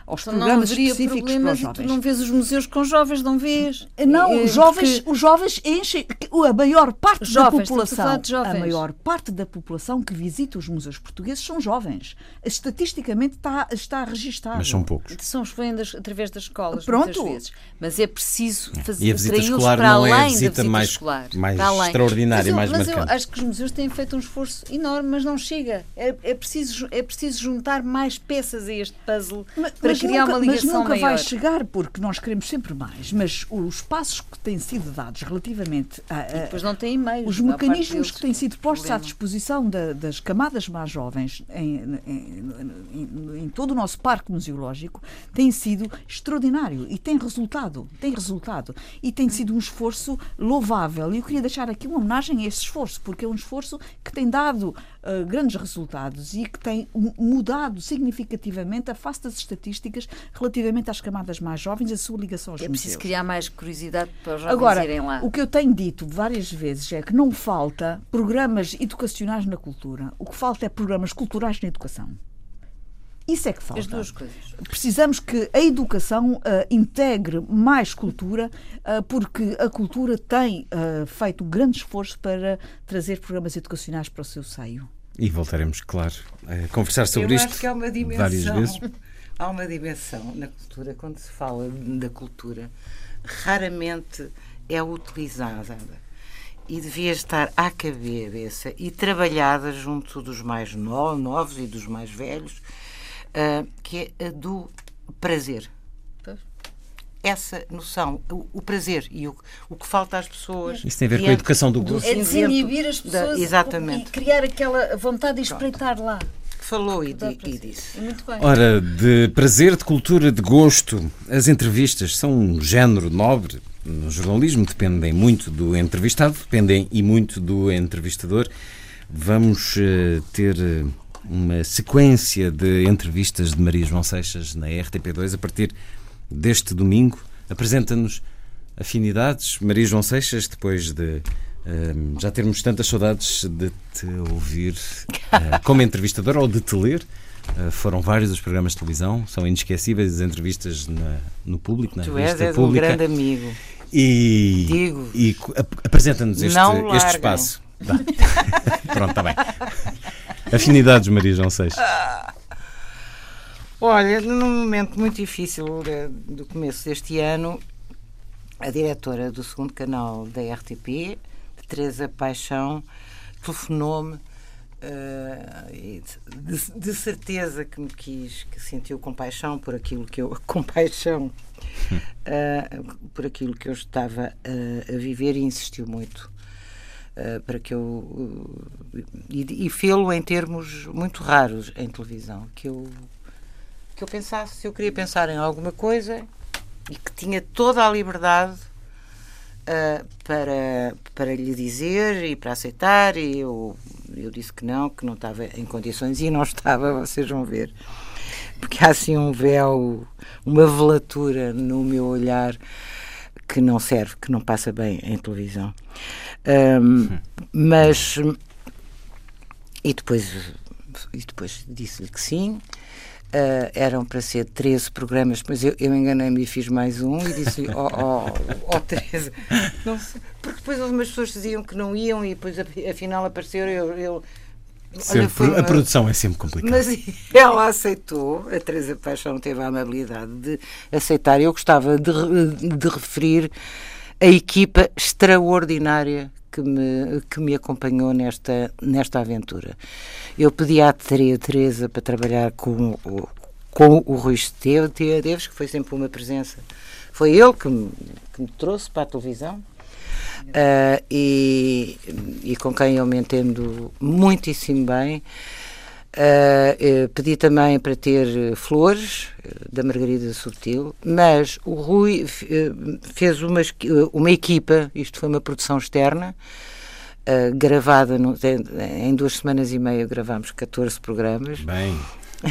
S4: aos
S1: Então
S4: programas específicos para os
S1: tu
S4: jovens.
S1: não vês os museus com jovens, não vês?
S4: Não,
S1: Eh,
S4: os jovens,
S1: porque-
S4: os jovens enchem a maior parte da
S1: jovens, estamos a
S4: população. A maior parte da população que visita os museus portugueses são jovens. Estatisticamente está, está registado.
S2: Mas são poucos.
S1: São os através das escolas,
S4: Pronto.
S1: muitas vezes. Mas é preciso fazer
S2: E a visita escolar
S1: para
S2: não é a
S1: além
S2: visita
S1: da visita
S2: mais-
S1: escolar.
S2: mais
S1: para além.
S2: extraordinária,
S1: mas eu,
S2: mais
S1: mas
S2: marcante.
S1: eu acho que os museus têm feito um esforço enorme, mas não chega. É, é preciso, é preciso juntar mais peças a este puzzle
S4: Mas,
S1: para
S4: mas
S1: criar
S4: nunca,
S1: uma
S4: mas
S1: ligação
S4: nunca
S1: maior.
S4: vai chegar porque nós queremos sempre mais. Mas os passos que têm sido dados relativamente a, a-
S1: Depois não tem e-mails.
S4: os mecanismos
S1: deles.
S4: que têm sido postos à
S1: problema.
S4: disposição da- das camadas mais jovens em, em- em- em todo o nosso parque museológico têm sido extraordinário e tem resultado, tem resultado e tem sido um esforço louvável. E eu queria deixar aqui uma homenagem a esse esforço, porque é um esforço que tem dado ah, grandes resultados e que tem mu- mudado significativamente a face das estatísticas relativamente às camadas mais jovens e a sua ligação aos
S1: É
S4: museus.
S1: preciso criar mais curiosidade para os jovens
S4: Agora,
S1: irem lá.
S4: o que eu tenho dito várias vezes é que não falta programas educacionais na cultura. O que falta é programas culturais na educação. Isso é que falta.
S1: As duas coisas.
S4: Precisamos que a educação ah, integre mais cultura, ah, porque a cultura tem ah, feito um grande esforço para trazer programas educacionais para o seu seio.
S2: E voltaremos, claro, a conversar sobre
S3: Eu
S2: isto
S3: acho que há uma
S2: várias
S3: dimensão.
S2: vezes.
S3: Há uma dimensão na cultura, quando se fala da cultura, raramente é utilizada e devia estar à cabeça e trabalhada junto dos mais no- novos e dos mais velhos, ah, que é a do prazer.
S1: Pois.
S3: Essa noção, o, o prazer e o, o que falta às pessoas.
S2: Isso tem a ver com a
S3: diante
S2: educação do gosto.
S1: É desinibir as
S3: da-
S1: pessoas
S3: exatamente.
S1: e criar aquela vontade de espreitar lá.
S3: Falou e, e disse.
S1: Muito bem.
S2: Ora, de prazer, de cultura, de gosto, as entrevistas são um género nobre. No jornalismo dependem muito do entrevistado, dependem e muito do entrevistador. Vamos eh, ter eh, uma sequência de entrevistas de Maria João Seixas na RTP2 a partir deste domingo. Apresenta-nos afinidades. Maria João Seixas, depois de eh, já termos tantas saudades de te ouvir eh, como entrevistador ou de te ler. Uh, foram vários os programas de televisão, são inesquecíveis as entrevistas na- no público, na
S3: Tu és, és um
S2: pública.
S3: grande amigo.
S2: E,
S3: Digo.
S2: e apresenta-nos este, este espaço. Dá. Pronto, está bem. Afinidades, Maria João Seixas.
S3: Olha, num momento muito difícil eh, do começo deste ano, a diretora do segundo canal da RTP, Teresa Paixão, telefonou-me e de, de- certeza que me quis, que sentiu compaixão por aquilo que eu. compaixão eh, por aquilo que eu estava eh, a viver e insistiu muito. Eh, para que eu eh, e, e fê-lo em termos muito raros em televisão que eu que eu pensasse se eu queria pensar em alguma coisa e que tinha toda a liberdade ah, para, para lhe dizer e para aceitar e eu, eu disse que não, que não estava em condições e não estava, vocês vão ver. Porque há assim um véu, uma velatura no meu olhar que não serve, que não passa bem em televisão. Ahm, mas e depois, e depois disse-lhe que sim. Ah, eram para ser 13 programas, mas eu, eu enganei-me e fiz mais um e disse-lhe, ó oh, oh, oh, Teresa, não sei. porque depois algumas pessoas diziam que não iam e depois af- afinal apareceram eu, eu
S2: Sempre-
S3: foi
S2: a
S3: uma-
S2: produção é sempre complicada.
S3: mas ela aceitou, a Teresa Paixão teve a amabilidade de aceitar. Eu gostava de, de referir a equipa extraordinária que me, que me acompanhou nesta, nesta aventura. Eu pedi à Tere- Teresa para trabalhar com, o- com o Rui Esteves, que foi sempre uma presença. Foi ele que me, que me trouxe para a televisão. Uh, e, e com quem eu me entendo muitíssimo bem. Uh, pedi também para ter flores da Margarida Subtil, mas o Rui fez uma, uma equipa, isto foi uma produção externa, uh, gravada no, em duas semanas e meia gravámos 14 programas.
S2: Bem.
S3: uh,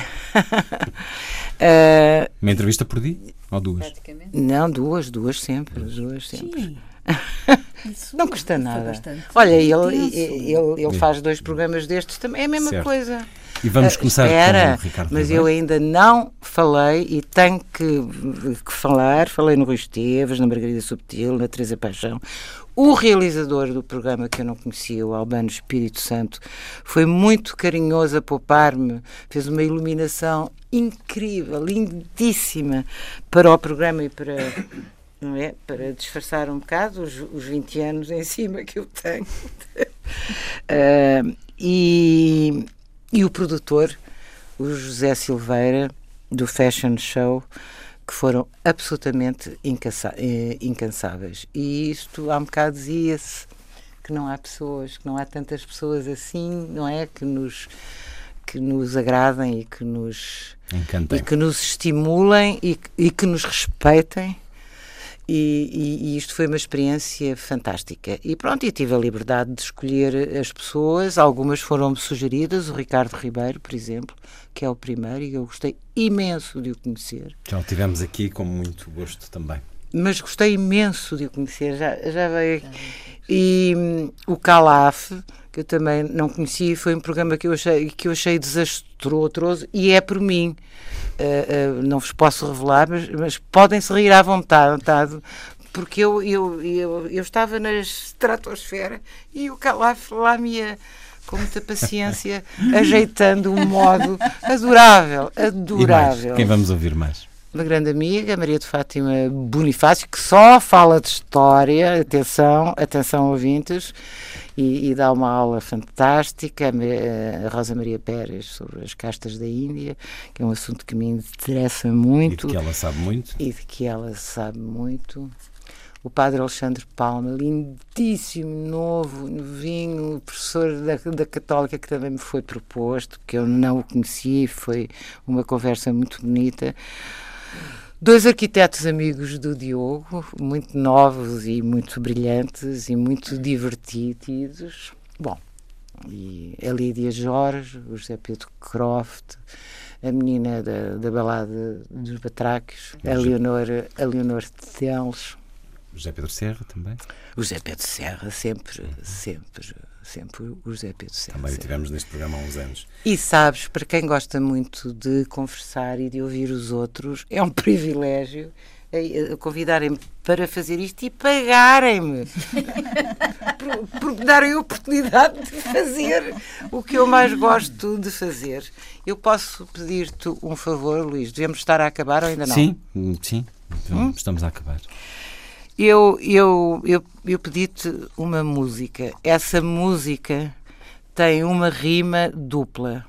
S2: uma entrevista por dia? Ou duas?
S3: Não, duas, duas sempre, duas sempre.
S4: Sim.
S3: não custa nada. Olha, ele, ele, ele, faz dois programas destes também, é a mesma
S2: certo.
S3: coisa.
S2: E vamos ah, começar
S3: espera,
S2: com o Ricardo
S3: Mas
S2: Ribeiro.
S3: eu ainda não falei e tenho que, que falar. Falei no Rui Esteves, na Margarida Subtil, na Teresa Paixão. O realizador do programa que eu não conhecia, o Albano Espírito Santo, foi muito carinhoso a poupar-me, fez uma iluminação incrível, lindíssima para o programa e para não é? Para disfarçar um bocado os, os 20 anos em cima que eu tenho. uh, e, e o produtor, o José Silveira, do Fashion Show, que foram absolutamente eh, incansáveis. E isto há um bocado dizia-se que não há pessoas, que não há tantas pessoas assim, não é? Que nos, que nos agradem e que nos,
S2: Encantem.
S3: e que nos estimulem e, e que nos respeitem e, e, e, isto foi uma experiência fantástica. E pronto, e tive a liberdade de escolher as pessoas, algumas foram-me sugeridas, o Ricardo Ribeiro, por exemplo, que é o primeiro, e eu gostei imenso de o conhecer.
S2: Já o tivemos aqui com muito gosto também.
S3: Mas gostei imenso de o conhecer, já, já veio. E hum, o Calaf, que eu também não conhecia, foi um programa que eu achei, que eu achei desastroso e é por mim. Uh, uh, não vos posso revelar, mas, mas podem-se rir à vontade, porque eu, eu, eu, eu estava na estratosfera e o Calaf lá me ia com muita paciência, ajeitando um modo adorável, adorável.
S2: Quem vamos ouvir mais?
S3: Uma grande amiga, Maria de Fátima Bonifácio, que só fala de história, atenção, atenção ouvintes, e, e, dá uma aula fantástica, a Rosa Maria Pérez, sobre as castas da Índia, que é um assunto que me interessa muito.
S2: E de que ela sabe muito.
S3: E de que ela sabe muito. O padre Alexandre Palma, lindíssimo, novo, novinho, professor da, da Católica, que também me foi proposto, que eu não o conheci, foi uma conversa muito bonita. Dois arquitetos amigos do Diogo, muito novos e muito brilhantes e muito divertidos. Bom, e a Lídia Jorge, o José Pedro Croft, a menina da, da balada dos Batráquios, a Leonor, a Leonor Teles.
S2: José Pedro Serra também?
S3: O José Pedro Serra, sempre, sempre sempre o José Pedro Serra.
S2: Também o tivemos neste programa há uns anos.
S3: E sabes, para quem gosta muito de conversar e de ouvir os outros, é um privilégio convidarem-me para fazer isto e pagarem-me por, por me darem a oportunidade de fazer o que eu mais gosto de fazer. Eu posso pedir-te um favor, Luís? Devemos estar a acabar ou ainda não?
S2: Sim, sim, hum? estamos a acabar.
S3: Eu, eu, eu, eu pedi-te uma música. Essa música tem uma rima dupla.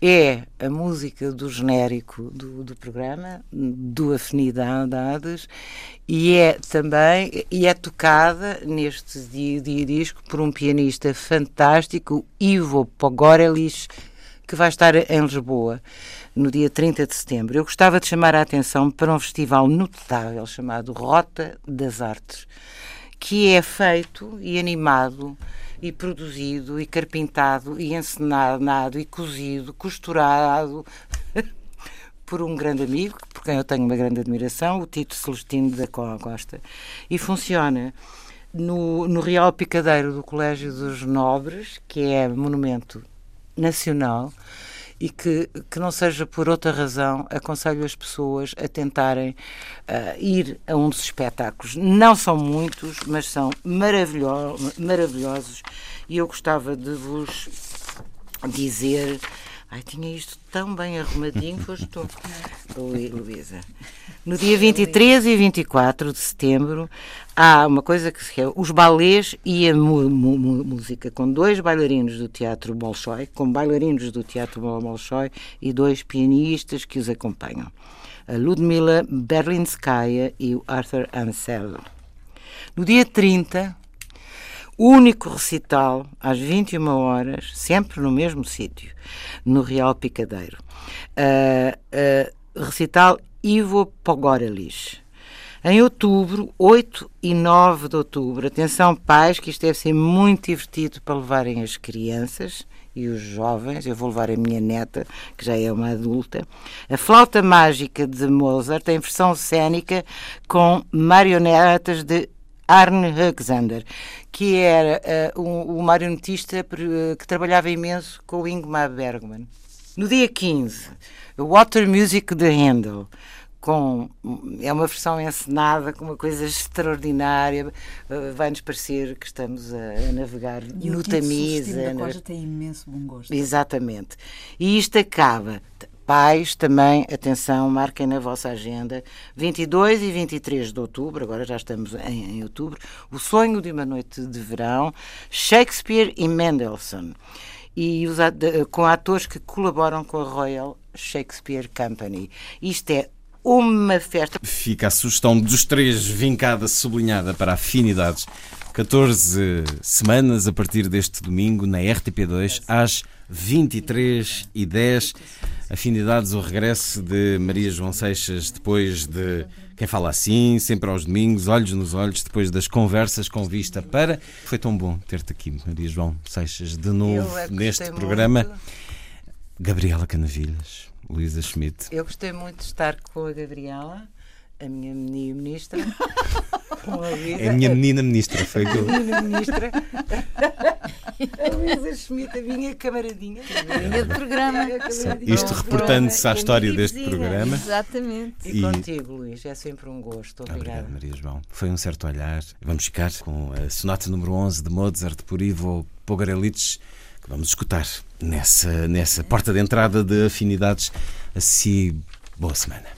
S3: É a música do genérico do, do programa, do Afinidades, e é também e é tocada neste dia, dia disco por um pianista fantástico, Ivo Pogorelis, que vai estar em Lisboa no dia 30 de setembro. Eu gostava de chamar a atenção para um festival notável chamado Rota das Artes, que é feito e animado e produzido e carpintado e encenado e cozido, costurado por um grande amigo, por quem eu tenho uma grande admiração, o Tito Celestino da Costa. E funciona no, no Real Picadeiro do Colégio dos Nobres, que é monumento nacional, e que, que não seja por outra razão, aconselho as pessoas a tentarem uh, ir a um dos espetáculos. Não são muitos, mas são maravilho maravilhosos e eu gostava de vos dizer. Ai, tinha isto tão bem arrumadinho, foste tu, Luísa. No dia 23 e 24 de setembro há uma coisa que se chama os balés e a música, com dois bailarinos do Teatro Bolshoi, com bailarinos do Teatro Bolshoi e dois pianistas que os acompanham. A Ludmila Berlinskaya e o Arthur Ansel. No dia 30, único recital às 21 horas, sempre no mesmo sítio, no Real Picadeiro. Uh, uh, recital Ivo Pogorelis. Em outubro, 8 e 9 de outubro, atenção pais, que isto deve ser muito divertido para levarem as crianças e os jovens, eu vou levar a minha neta, que já é uma adulta. A Flauta Mágica de Mozart em versão cênica com marionetas de Arne Högsander, que era uh, um, um marionetista que trabalhava imenso com o Ingmar Bergman. No dia 15, Water Music de Handel, com é uma versão encenada com uma coisa extraordinária uh, vai-nos parecer que estamos a, a navegar
S4: e
S3: no Tamisa
S4: a Coja tem imenso bom gosto
S3: exatamente e isto acaba Pais, também, atenção, marquem na vossa agenda, 22 e 23 de outubro, agora já estamos em, em outubro, O Sonho de uma Noite de Verão, Shakespeare e Mendelssohn e os, com atores que colaboram com a Royal Shakespeare Company. Isto é uma festa.
S2: Fica a sugestão dos três vincada, sublinhada para afinidades. 14 semanas a partir deste domingo na RTP2 às 23 e 10 Afinidades, o regresso de Maria João Seixas depois de quem fala assim, sempre aos domingos, olhos nos olhos, depois das conversas com vista para. Foi tão bom ter-te aqui, Maria João Seixas, de novo
S3: é
S2: neste programa.
S3: Muito.
S2: Gabriela Canavilhas, Luísa Schmidt.
S3: Eu gostei muito de estar com a Gabriela, a minha ministra.
S2: É a minha menina ministra, foi
S3: a menina ministra. A Luísa Schmidt, a minha camaradinha.
S1: Linha de programa.
S2: Isto reportando-se à história deste programa.
S1: Exatamente.
S3: E, e contigo, Luís, é sempre um gosto. Obrigada.
S2: Obrigado, Maria João. Foi um certo olhar. Vamos ficar com a sonata número 11 de Mozart por Ivo Pogarelitz, que vamos escutar nessa, nessa porta de entrada de afinidades. Assim, boa semana.